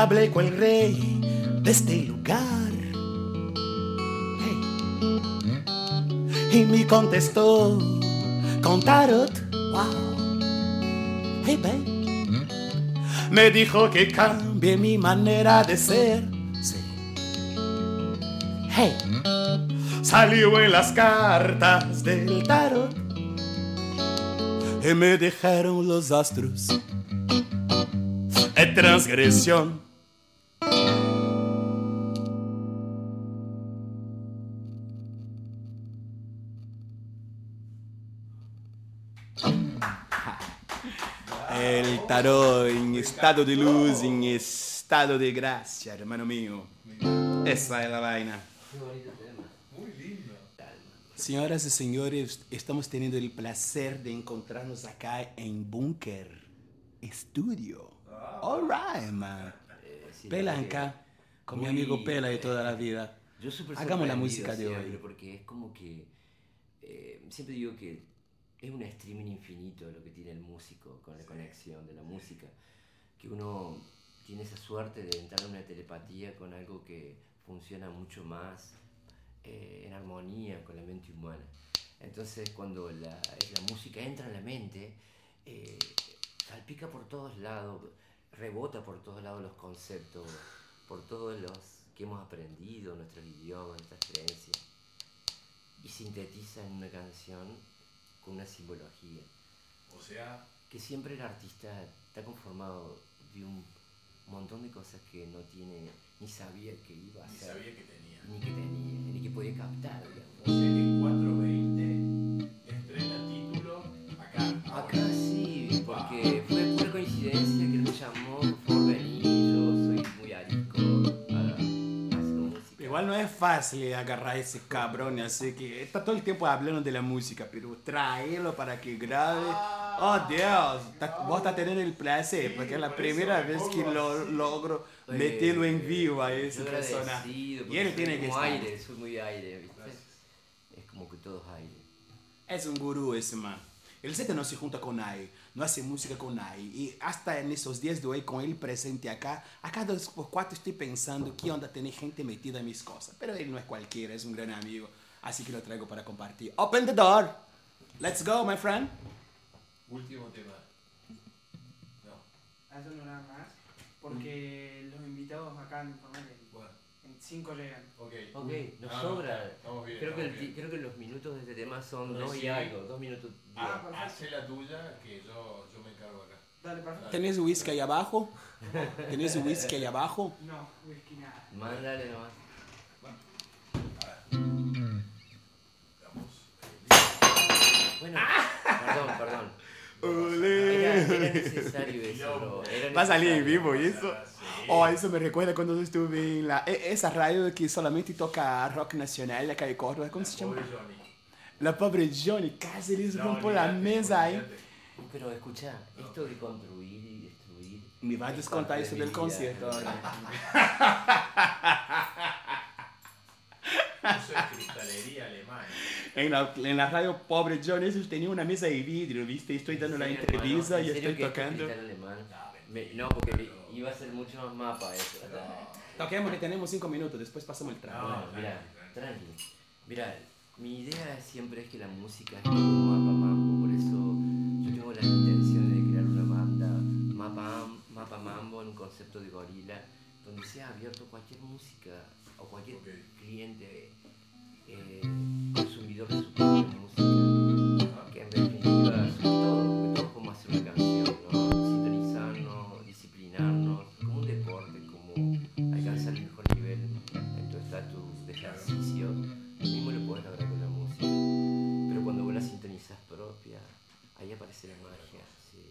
[SPEAKER 1] hablé con el rey de este lugar. Hey. Y me contestó con tarot. Wow. Hey, babe. Me dijo que cambie mi manera de ser. Sí. Hey. Salió en las cartas del tarot. Y me dijeron los astros. Es transgresión. El tarot en estado de luz, en estado de gracia, hermano mío. Esa es la vaina. Señoras y señores, estamos teniendo el placer de encontrarnos acá en Bunker Studio. All right, man. Pela acá, con mi amigo Pela de toda la vida.
[SPEAKER 3] Yo
[SPEAKER 1] Hagamos la música de hoy.
[SPEAKER 3] Porque es como que. eh, siempre digo que es un streaming infinito lo que tiene el músico con la conexión de la música. Que uno tiene esa suerte de entrar en una telepatía con algo que funciona mucho más eh, en armonía con la mente humana. Entonces, cuando la, la música entra en la mente, eh, salpica por todos lados, rebota por todos lados los conceptos, por todos los que hemos aprendido, nuestros idiomas, nuestras creencias, y sintetiza en una canción con una simbología.
[SPEAKER 2] O sea,
[SPEAKER 3] Que siempre el artista está conformado de un montón de cosas que no tiene, ni sabía que iba a
[SPEAKER 2] ni
[SPEAKER 3] hacer,
[SPEAKER 2] sabía que tenía.
[SPEAKER 3] ni que tenía, ni que podía captar, digamos.
[SPEAKER 2] O sea que
[SPEAKER 1] es fácil agarrar ese cabrón, así que está todo el tiempo hablando de la música, pero traerlo para que grabe. Oh Dios, está- vos estás teniendo el placer, porque es la primera
[SPEAKER 2] me
[SPEAKER 1] vez que lo logro
[SPEAKER 3] Eh,
[SPEAKER 1] meterlo en vivo a ese personaje. Y él tiene que estar.
[SPEAKER 3] aire, soy muy aire, ¿viste? Es como que todo es aire.
[SPEAKER 1] Es un gurú ese man. El Z no se junta con nadie, no hace música con nadie. Y hasta en esos días de hoy, con él presente acá, a cada dos por cuatro estoy pensando qué onda tener gente metida en mis cosas. Pero él no es cualquiera, es un gran amigo. Así que lo traigo para compartir. Open the door. Let's go, my friend.
[SPEAKER 2] Último tema. No.
[SPEAKER 4] A eso no nada más. Porque los invitados en 5 llegan.
[SPEAKER 2] ok.
[SPEAKER 3] Ok, nos
[SPEAKER 2] No, no,
[SPEAKER 3] sobra.
[SPEAKER 2] estamos bien,
[SPEAKER 3] creo, que el
[SPEAKER 2] bien.
[SPEAKER 3] creo que los minutos de este tema son
[SPEAKER 2] No,
[SPEAKER 3] dos y
[SPEAKER 2] sí.
[SPEAKER 3] algo, dos minutos.
[SPEAKER 4] Ah, perfecto.
[SPEAKER 2] Hacé la tuya que yo, yo me encargo acá.
[SPEAKER 4] Dale, perfecto.
[SPEAKER 1] ¿Tenés whisky ahí abajo? *laughs* ¿Tenés whisky ahí abajo?
[SPEAKER 4] No, whisky nada.
[SPEAKER 3] Mándale nomás. Bueno, *laughs* perdón, perdón. Era, era necesario *laughs* eso, bro. Era
[SPEAKER 1] Va a salir vivo y eso. Oh, eso me recuerda cuando estuve en la, e- esa radio que solamente toca rock nacional acá de Córdoba. ¿Cómo se llama?
[SPEAKER 2] Pobre Johnny.
[SPEAKER 1] La pobre Johnny, casi les
[SPEAKER 2] No,
[SPEAKER 1] rompo la mesa ahí.
[SPEAKER 2] olvídate.
[SPEAKER 3] Pero escucha, esto de construir y destruir.
[SPEAKER 1] Me va a
[SPEAKER 3] es
[SPEAKER 1] descontar eso
[SPEAKER 3] de
[SPEAKER 1] del concierto. *laughs*
[SPEAKER 2] Eso es cristalería alemana.
[SPEAKER 1] En la, en la radio pobre Johnny, ellos tenían una mesa de vidrio, ¿viste? Estoy dando la
[SPEAKER 3] ¿En serio,
[SPEAKER 1] entrevista y
[SPEAKER 3] ¿En serio
[SPEAKER 1] estoy
[SPEAKER 3] que esto es
[SPEAKER 1] tocando.
[SPEAKER 3] cristal alemán? Me- no, porque iba a ser mucho más mapa eso.
[SPEAKER 1] Toquemos que tenemos cinco minutos, después pasamos el
[SPEAKER 2] tranqui,
[SPEAKER 3] mira,
[SPEAKER 2] tranqui.
[SPEAKER 3] Mira, mi idea siempre es que la música es como mapa mambo, por eso yo tengo la intención de crear una banda mapa, mapa mambo en un concepto de gorila, donde sea abierto cualquier música o cualquier cliente eh, consumidor de su propia música, que en definitiva sobre todo, todos podemos hacer una canción, ¿no? sintonizarnos, disciplinarnos, como un deporte, como alcanzar el mejor nivel en tu estatus de ejercicio, lo mismo lo puedes lograr con la música. Pero cuando vos la sintonizas propia, ahí aparece la magia. ¿sí?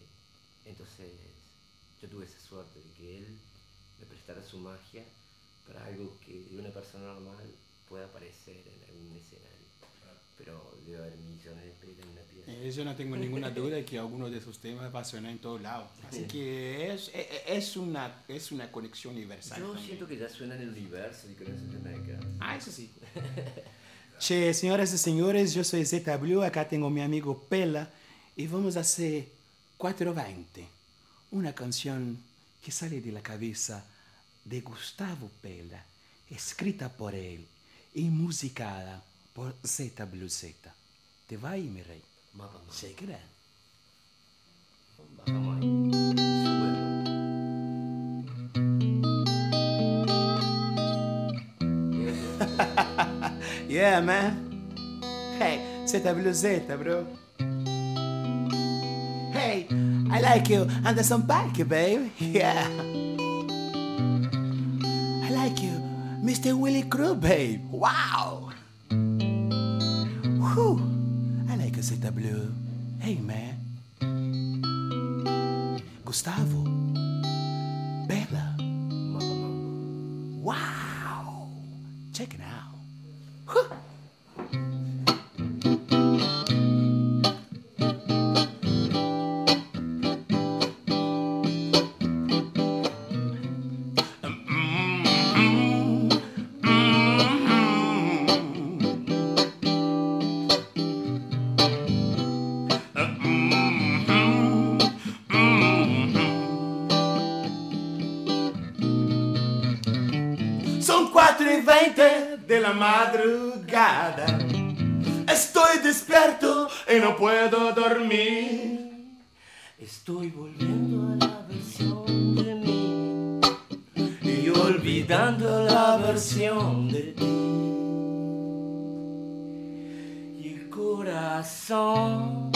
[SPEAKER 3] Entonces, yo tuve esa suerte de que él me prestara su magia para algo que de una persona normal pueda aparecer en algún escenario. Pero debe haber millones de pelos en una pieza.
[SPEAKER 1] Eh, Yo no tengo ninguna duda de que alguno de sus temas va a sonar en todos lados. Así que es, e- e- es, una, es una conexión universal.
[SPEAKER 3] Yo
[SPEAKER 1] también.
[SPEAKER 3] siento que ya suena en el universo y te me queda.
[SPEAKER 1] Ah, eso sí. *laughs* che, señoras y señores, yo soy ZW, acá tengo mi amigo Pela y vamos a hacer 420, una canción que sale de la cabeza de Gustavo Pela, escrita por él y musicada por ZWZ. ¿Te va ahí, mi rey?
[SPEAKER 3] Mapa más.
[SPEAKER 1] Shake it out.
[SPEAKER 3] Bajamos ahí. Sube. *laughs*
[SPEAKER 1] Yeah, man. Hey, ZWZ, bro. Hey, I like you. Anderson Paak, babe. *laughs* Yeah. Like you. Mr. Willie Crew, babe. Wow. Whew. I like you, ZW. Hey, man. Gustavo. de la madrugada. Estoy despierto y no puedo dormir.
[SPEAKER 3] Estoy volviendo a la versión de mí y olvidando la versión de ti. Y el corazón,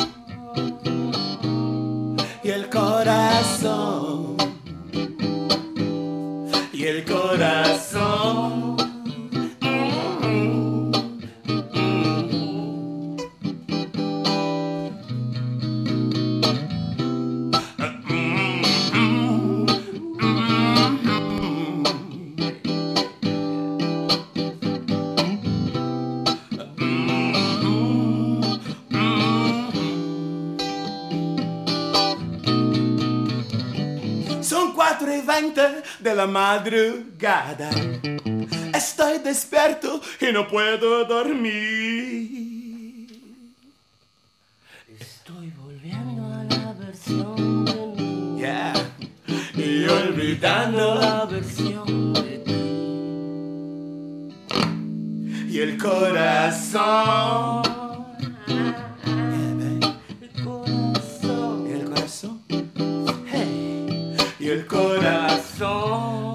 [SPEAKER 1] y el corazón, y el corazón. De la madrugada. Estoy despierto y no puedo dormir.
[SPEAKER 3] estoy volviendo a la versión de mí
[SPEAKER 1] Yeah.
[SPEAKER 3] y olvidando la versión de ti.
[SPEAKER 1] Y el corazón.
[SPEAKER 3] El corazón,
[SPEAKER 1] El corazón. Hey. Y el corazón. Hey,